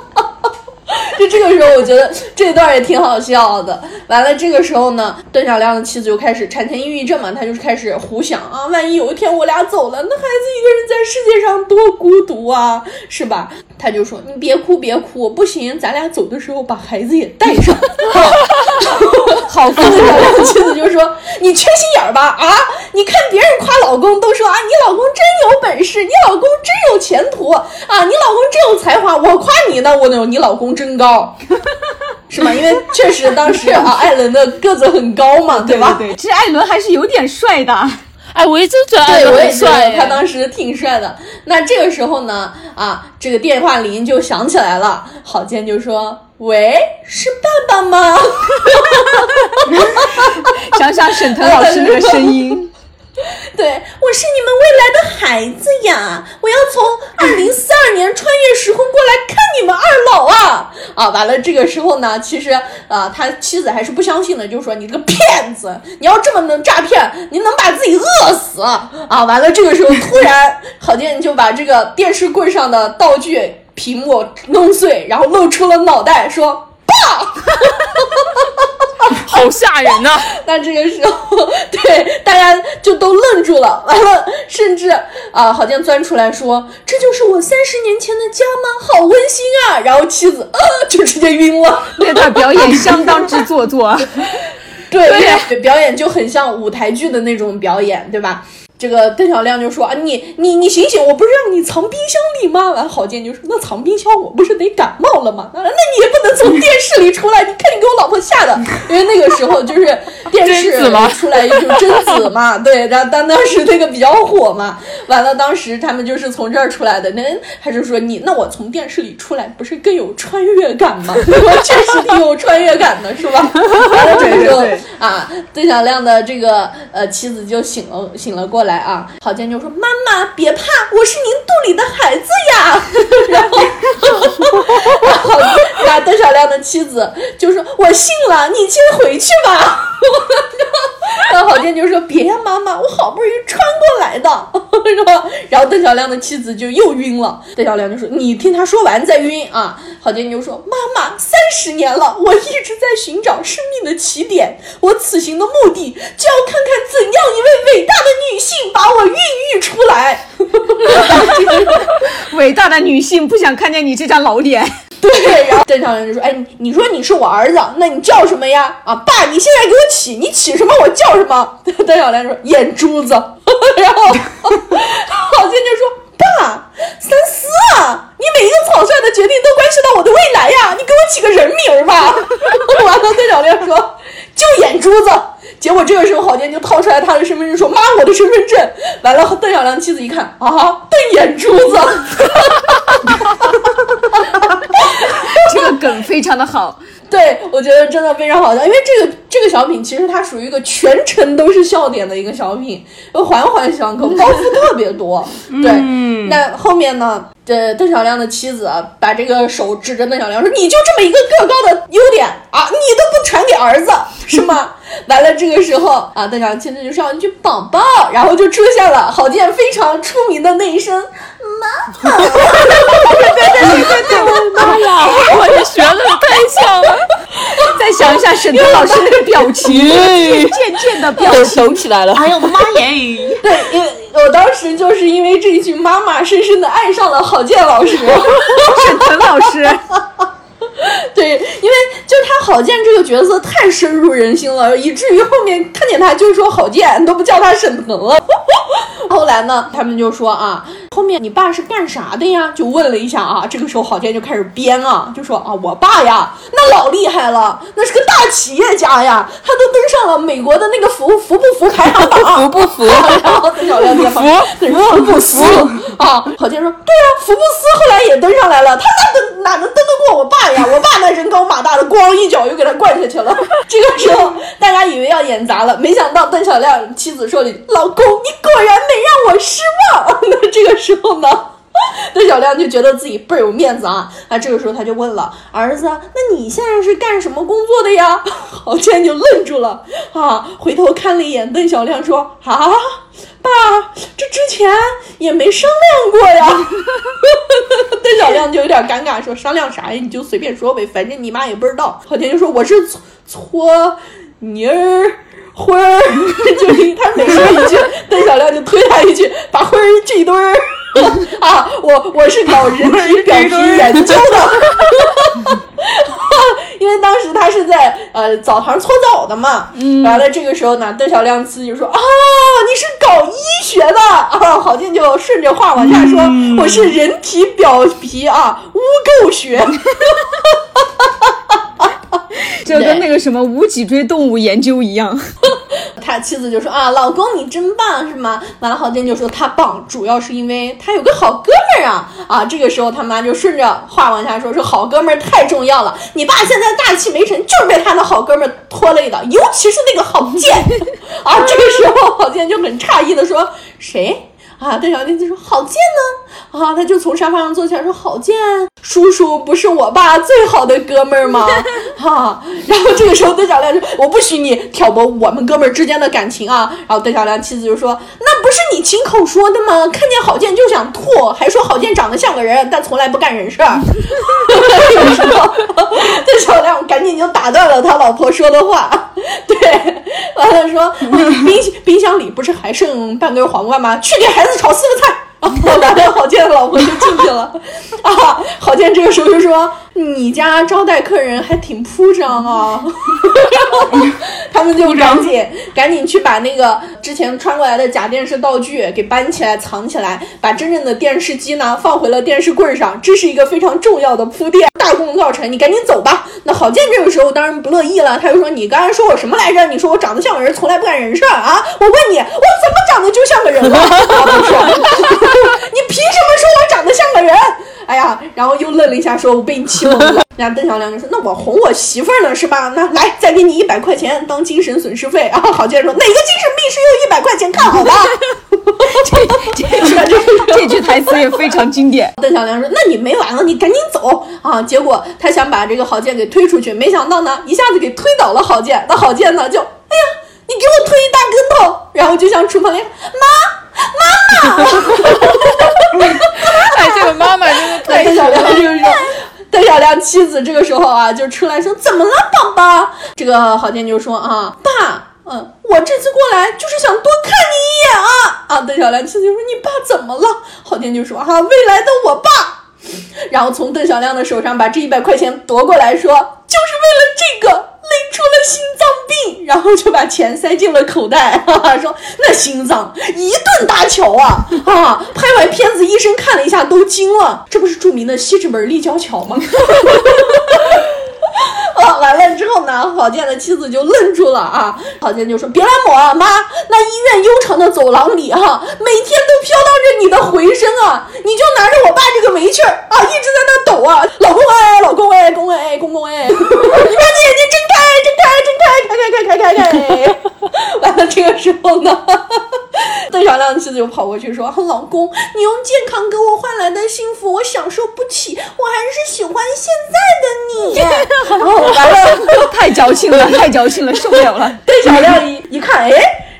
就这个时候，我觉得这段也挺好笑的。完了，这个时候呢，邓小亮的妻子就开始产前抑郁症嘛，他就开始胡想啊，万一有一天我俩走了，那孩子一个人在世界上多孤独啊，是吧？他就说：“你别哭，别哭，不行，咱俩走的时候把孩子也带上。”好，邓小亮的妻子就说：“你缺心眼儿吧？啊，你看别人夸老公都说啊，你老公真有本事，你老公真有前途啊，你老公真有才华。我夸你呢，我有你老公真高，是吗？因为确实当时啊，艾伦的个子很高嘛，对吧？对，其实艾伦还是有点帅的。哎，我一直觉得艾对，我伦也帅，他当时挺帅的。那这个时候呢，啊，这个电话铃就响起来了，郝建就说：“喂，是爸爸吗？” 想想沈腾老师那个声音，对，我是你们未来的孩子呀！我要从二零四二年穿越时空过来看你们二老啊！啊，完了，这个时候呢，其实啊，他妻子还是不相信的，就说你这个骗子，你要这么能诈骗，你能把自己饿死啊！完了，这个时候突然郝建就把这个电视柜上的道具屏幕弄碎，然后露出了脑袋，说。爸 好吓人呐、那这个时候，对大家就都愣住了。完了，甚至啊，郝建钻出来说：“这就是我三十年前的家吗？好温馨啊！”然后妻子呃就直接晕了。这段表演相当之做作。对对，表演就很像舞台剧的那种表演，对吧？这个邓小亮就说啊，你你你醒醒，我不是让你藏冰箱里吗？完，郝建就说那藏冰箱我不是得感冒了吗？那那你也不能从电视里出来，你看你给我老婆吓的，因为那个时候就是电视出来就贞子嘛，对，然后当当时那个比较火嘛，完了当时他们就是从这儿出来的，那他就说你那我从电视里出来不是更有穿越感吗？我确实挺有穿越感的，是吧？完了这个时候啊，邓小亮的这个呃妻子就醒了醒了过来啊，郝建就说：“妈妈别怕，我是您肚里的孩子呀。”然后，然后那邓小亮的妻子就说：“我信了，你先回去吧。”然后郝建就说：“别呀，妈妈，我好不容易穿过来的，是吧？”然后邓小亮的妻子就又晕了。邓小亮就说：“你听他说完再晕啊。”郝建就说：“妈妈，三十年了，我一直在寻找生命的起点，我此行的目的就要看看怎样一位伟大的女性把我孕育出来。”伟大的女性不想看见你这张老脸。对，然后邓小亮就说：“哎，你说你是我儿子，那你叫什么呀？啊，爸，你现在给我起，你起什么我叫什么？” 邓小亮说：“眼珠子。”然后郝建就说：“爸，三思啊，你每一个草率的决定都关系到我的未来呀，你给我起个人名儿吧。”完了，邓小亮说：“就眼珠子。”结果这个时候，郝建就掏出来他的身份证说：“妈，我的身份证。”完了，邓小亮妻子一看，啊，瞪眼珠子。这个梗非常的好。对，我觉得真的非常好笑，因为这个这个小品其实它属于一个全程都是笑点的一个小品，环环相扣，包袱特别多。对，那后面呢？这邓小亮的妻子啊把这个手指着邓小亮说：“你就这么一个个高的优点啊，你都不传给儿子是吗？” 完了，这个时候啊，邓小亮妻子就上一句“宝宝”，然后就出现了郝建非常出名的那一声“妈妈”。妈呀，我也学的太像了。再想一下沈腾老师那个表情，渐渐的表抖情。抖起来了。还有妈耶！对，因为我当时就是因为这一句“妈妈”，深深的爱上了郝建老师。沈腾老师，对，因为就他郝建这个角色太深入人心了，以至于后面看见他就说郝建，都不叫他沈腾了。后来呢，他们就说啊，后面你爸是干啥的呀？就问了一下啊，这个时候郝建就开始编啊，就说啊，我爸呀，那老厉害了，那是个大企业家呀，他都登上了美国的那个福福不服排行榜，服不服？然后邓小亮在旁边，福布斯啊，郝建说，对啊，福布斯后来也登上来了，他哪登哪能登得过我爸呀？我爸那人高马大的，咣一脚又给他灌下去了。这个时候大家以为要演砸了，没想到邓小亮妻子说了一句：“老公，你果然没让我失望。” 那这个时候呢？邓小亮就觉得自己倍儿有面子啊！啊，这个时候他就问了儿子：“那你现在是干什么工作的呀？” 郝建就愣住了啊，回头看了一眼邓小亮，说：“啊，爸，这之前也没商量过呀。邓小亮就有点尴尬，说商量啥呀？你就随便说呗，反正你妈也不知道。郝建就说我是搓搓泥儿。灰儿，就他每说一句，邓小亮就推他一句，把灰儿这一堆儿 啊，我我是搞人体 表皮研究的，因为当时他是在呃澡堂搓澡的嘛，完了这个时候呢，邓小亮自己就说啊，你是搞医学的啊，郝静就顺着话往下说，我是人体表皮啊污垢学。这跟那个什么无脊椎动物研究一样。他妻子就说啊，老公你真棒是吗？完了，郝建就说他棒，主要是因为他有个好哥们儿啊啊！这个时候他妈就顺着话往下说，说好哥们儿太重要了，你爸现在大器没成，就是被他的好哥们儿拖累的，尤其是那个郝建 啊！这个时候郝建就很诧异的说，谁？啊，邓小平就说：“郝建呢？啊，他就从沙发上坐起来说：‘郝建叔叔不是我爸最好的哥们儿吗？’啊，然后这个时候邓小亮说：‘我不许你挑拨我们哥们儿之间的感情啊！’然后邓小亮妻子就说：‘那不是你亲口说的吗？看见郝建就想吐，还说郝建长得像个人，但从来不干人事儿。’这个时候，邓小亮赶紧就打断了他老婆说的话，对，完了说：‘冰冰箱里不是还剩半根黄瓜吗？去给孩子。’炒四个菜，完了，郝建的老婆就进去了。啊，郝建这个时候就说：“你家招待客人还挺铺张啊。”他们就赶紧赶紧去把那个之前穿过来的假电视道具给搬起来藏起来，把真正的电视机呢放回了电视柜上。这是一个非常重要的铺垫。大功告成，你赶紧走吧。那郝建这个时候当然不乐意了，他就说：“你刚才说我什么来着？你说我长得像个人，从来不干人事儿啊？我问你，我怎么长得就像个人了？不是，你凭什么说我长得像个人？”哎呀，然后又愣了一下，说：“我被你气懵了。”然后邓小亮就说：“那我哄我媳妇儿呢，是吧？那来，再给你一百块钱当精神损失费。”然后郝建说：“哪个精神病是用一百块钱看好的？”这这这句台词也非常经典。邓小亮说：“那你没完了，你赶紧走啊！”结果他想把这个郝建给推出去，没想到呢，一下子给推倒了郝建。那郝建呢，就哎呀，你给我推一大跟头，然后就像厨房里妈妈妈。哎，这个妈妈真的 太邓小亮就是说，邓小亮妻子这个时候啊，就出来说：“怎么了，宝宝？”这个郝建就说：“啊，爸，嗯，我这次过来就是想多看你一眼啊。”啊，邓小亮妻子就说：“你爸怎么了？”郝建就说：“啊，未来的我爸。” 然后从邓小亮的手上把这一百块钱夺过来说：“就是为了这个累出了心脏病。”然后就把钱塞进了口袋，哈哈，说：“那心脏一顿搭桥啊啊！拍完片子，医生看了一下都惊了，这不是著名的西直门立交桥吗？”啊，完了之后呢，郝建的妻子就愣住了啊！郝建就说：“别来抹啊，妈，那医院悠长的走廊里哈，每天都飘荡着你的回声啊！你就拿着我爸这个煤气儿啊，一直在那抖啊！老公哎，老公哎，公哎，公公哎，你把你眼睛睁开，睁开，睁开，开开开开开开！完了这个时候呢，邓小亮的妻子就跑过去说：老公，你用健康给我换来的幸福，我享受不起，我还是喜欢现在的你。然后完了，太矫情了，太矫情了，受不了了。邓小亮一一看，哎，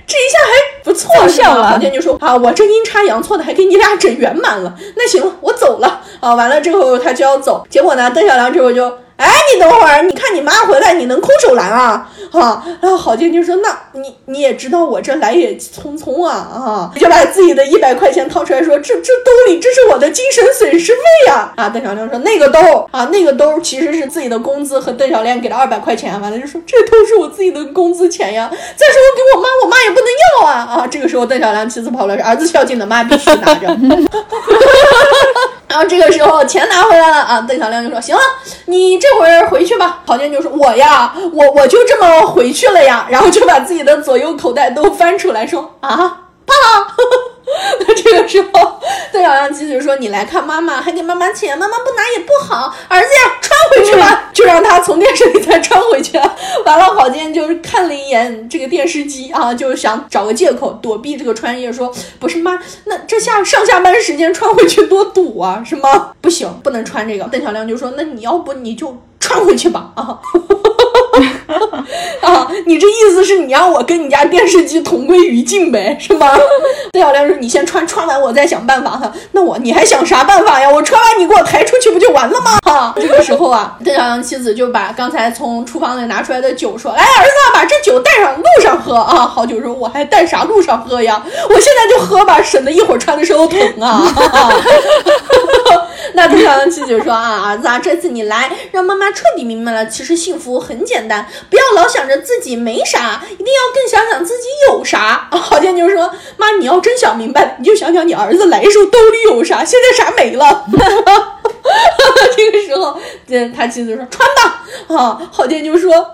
这一下还不错，奏效了黄健就说啊，我这阴差阳错的还给你俩整圆满了。那行了，我走了啊。完了之后他就要走，结果呢，邓小亮这会儿就。哎，你等会儿，你看你妈回来，你能空手来啊？哈，然后郝建军说：“那你你也知道我这来也匆匆啊，啊，就把自己的一百块钱掏出来说：这这兜里这是我的精神损失费呀！啊，邓小亮说那个兜啊，那个兜其实是自己的工资和邓小亮给了二百块钱，完了就说这都是我自己的工资钱呀。再说我给我妈，我妈也不能要啊啊！这个时候邓小亮妻子跑了，儿子孝敬的妈必须拿着。然后这个时候钱拿回来了啊，邓小亮就说：行了，你这会儿回去吧。郝建就说：我呀，我我就这么回去了呀。然后就把自己的左右口袋都翻出来说：啊，爸。那这个时候，邓小亮妻子就说：“你来看妈妈，还给妈妈钱，妈妈不拿也不好。儿子呀，穿回去吧，就让他从电视里再穿回去。完了，郝建就是看了一眼这个电视机啊，就想找个借口躲避这个穿越，说：不是妈，那这下上下班时间穿回去多堵啊，是吗？不行，不能穿这个。邓小亮就说：那你要不你就穿回去吧啊。啊，你这意思是你让我跟你家电视机同归于尽呗，是吗？邓小亮说：“你先穿，穿完我再想办法。”哈，那我你还想啥办法呀？我穿完你给我抬出去不就完了吗？哈，这个时候啊，邓小亮妻子就把刚才从厨房里拿出来的酒说：“来，儿子，把这酒带上路上喝啊。”好酒说：“我还带啥路上喝呀？我现在就喝吧，省得一会儿穿的时候疼啊。” 那邓小亮妻子就说：“啊，儿子啊，这次你来，让妈妈彻底明白了，其实幸福很简单，不要老想着自己没啥，一定要更想想自己有啥。”郝建就说：“妈，你要真想明白，你就想想你儿子来的时候兜里有啥，现在啥没了。”这个时候，这他妻子说：“穿吧。”啊，郝建就说。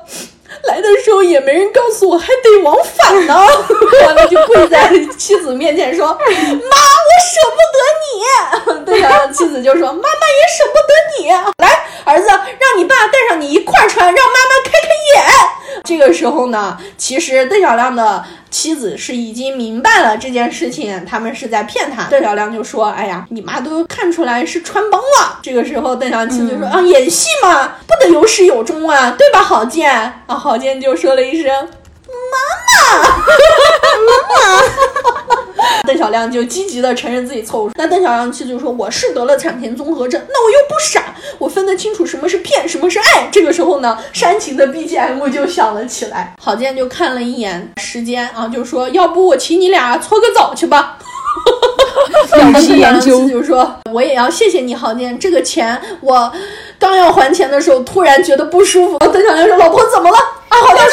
来的时候也没人告诉我，还得往返呢。完了就跪在妻子面前说：“妈，我舍不得你。”邓小亮妻子就说：“妈妈也舍不得你。来，儿子，让你爸带上你一块儿穿，让妈妈开开眼。”这个时候呢，其实邓小亮的妻子是已经明白了这件事情，他们是在骗他。邓小亮就说：“哎呀，你妈都看出来是穿帮了。”这个时候，邓小七就说：“啊，演戏嘛，不得有始有终啊，对吧，郝建？”啊，郝建就说了一声：“妈妈，妈妈。” 邓小亮就积极的承认自己错误。那邓小亮妻子就说：“我是得了产前综合症，那我又不傻，我分得清楚什么是骗，什么是爱。”这个时候呢，煽情的 BGM 就响了起来。郝建就看了一眼时间啊，就说：“要不我请你俩搓个澡去吧。”有邓其研究小亮 就说：“我也要谢谢你，郝建，这个钱我刚要还钱的时候，突然觉得不舒服。”邓小亮说：“老婆怎么了？”啊，好像是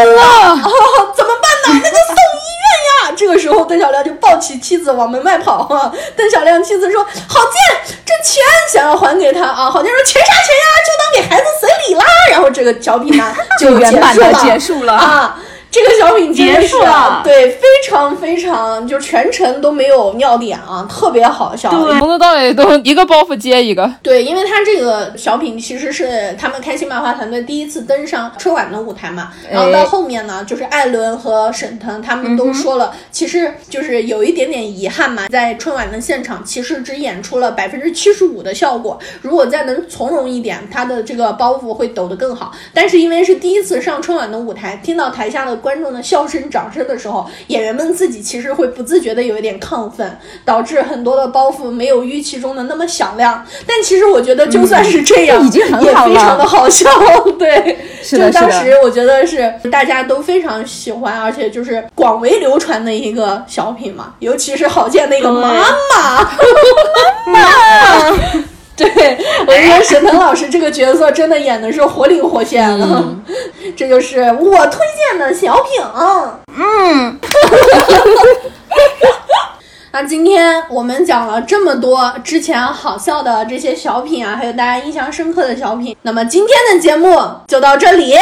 要生了，啊，怎么办呢？那就送医这个时候，邓小亮就抱起妻子往门外跑。啊，邓小亮妻子说：“郝建，这钱想要还给他啊。”郝建说：“钱啥钱呀？就当给孩子随礼啦。”然后这个小品呢就圆满的结束了啊。这个小品真的是结束了对，非常非常，就全程都没有尿点啊，特别好笑。从头到尾都一个包袱接一个。对，因为他这个小品其实是他们开心麻花团队第一次登上春晚的舞台嘛，然后到后面呢，就是艾伦和沈腾他们都说了，其实就是有一点点遗憾嘛，在春晚的现场其实只演出了百分之七十五的效果，如果再能从容一点，他的这个包袱会抖得更好。但是因为是第一次上春晚的舞台，听到台下的观众的笑声、掌声的时候，演员们自己其实会不自觉的有一点亢奋，导致很多的包袱没有预期中的那么响亮。但其实我觉得，就算是这样，已经很也好了非常的好笑。对，是就当时我觉得是大家都非常喜欢，而且就是广为流传的一个小品嘛，尤其是郝建那个妈妈，妈妈。对，我觉得沈腾老师这个角色真的演的是活灵活现的，嗯 这就是我推荐的小品。嗯，那今天我们讲了这么多之前好笑的这些小品啊，还有大家印象深刻的小品。那么今天的节目就到这里。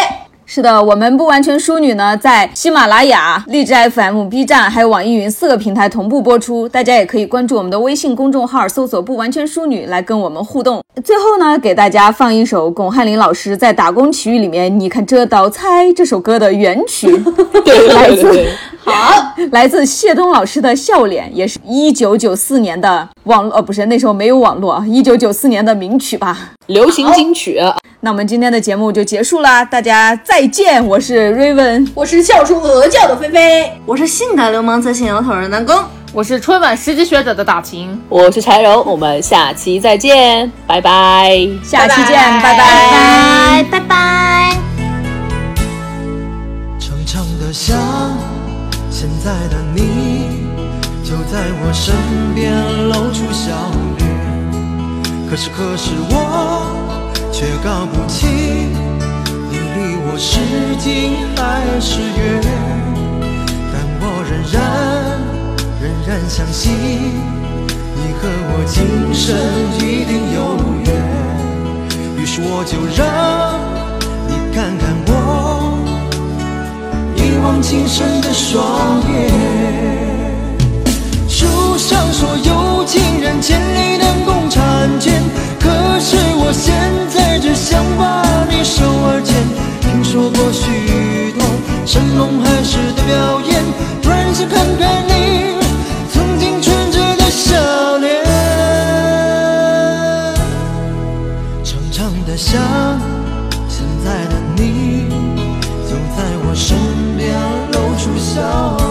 是的，我们不完全淑女呢，在喜马拉雅、荔枝 FM、B 站还有网易云四个平台同步播出，大家也可以关注我们的微信公众号，搜索“不完全淑女”来跟我们互动。最后呢，给大家放一首巩汉林老师在《打工奇遇》里面，你看这道菜这首歌的原曲，对 来自 好，来自谢东老师的笑脸，也是一九九四年的网络，呃，不是那时候没有网络，一九九四年的名曲吧。流行金曲，那我们今天的节目就结束啦，大家再见，我是 Raven。我是笑出鹅叫的菲菲。我是性感流氓侧心摇头的南宫。我是春晚十级学者的大秦。我是柴荣，我们下期再见，拜拜。下期见，拜拜拜拜拜拜拜。长长的想，现在的你就在我身边露出笑脸。可是可是我却搞不清，你离我是近还是远。但我仍然仍然相信，你和我今生一定有缘。于是我就让你看看我。一往情深的双眼。书上说有情人千里能共婵娟，可是我现在只想把你手儿牵。听说过许多神龙海誓的表演，突然想看看你想现在的你就在我身边露出笑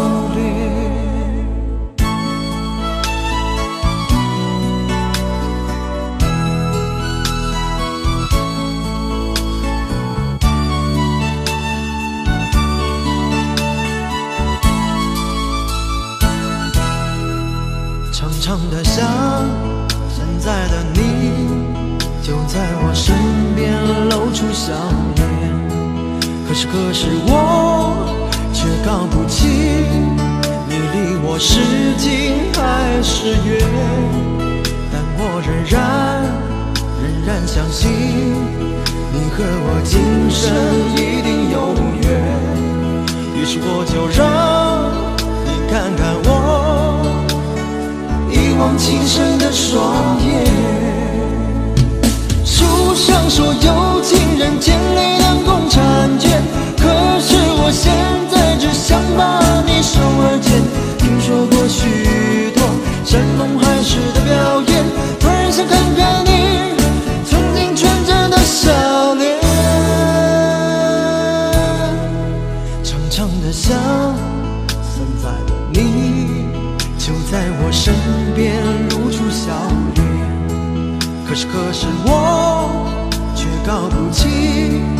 可是我却搞不清，你离我是近还是远。但我仍然仍然相信，你和我今生一定有缘。于是我就让你看看我一往情深的双眼。书上说有情人千里能共婵娟，现在只想把你手儿牵。听说过许多山盟海誓的表演，突然想看看你曾经纯真的笑脸。长长的像现在的你，就在我身边露出笑脸。可是可是我却搞不清，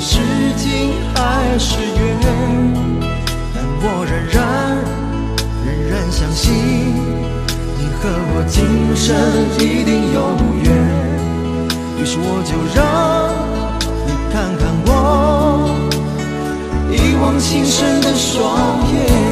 是近还是远。但我仍然仍然相信，你和我今生一定有缘。于是我就让你看看我一往情深的双眼。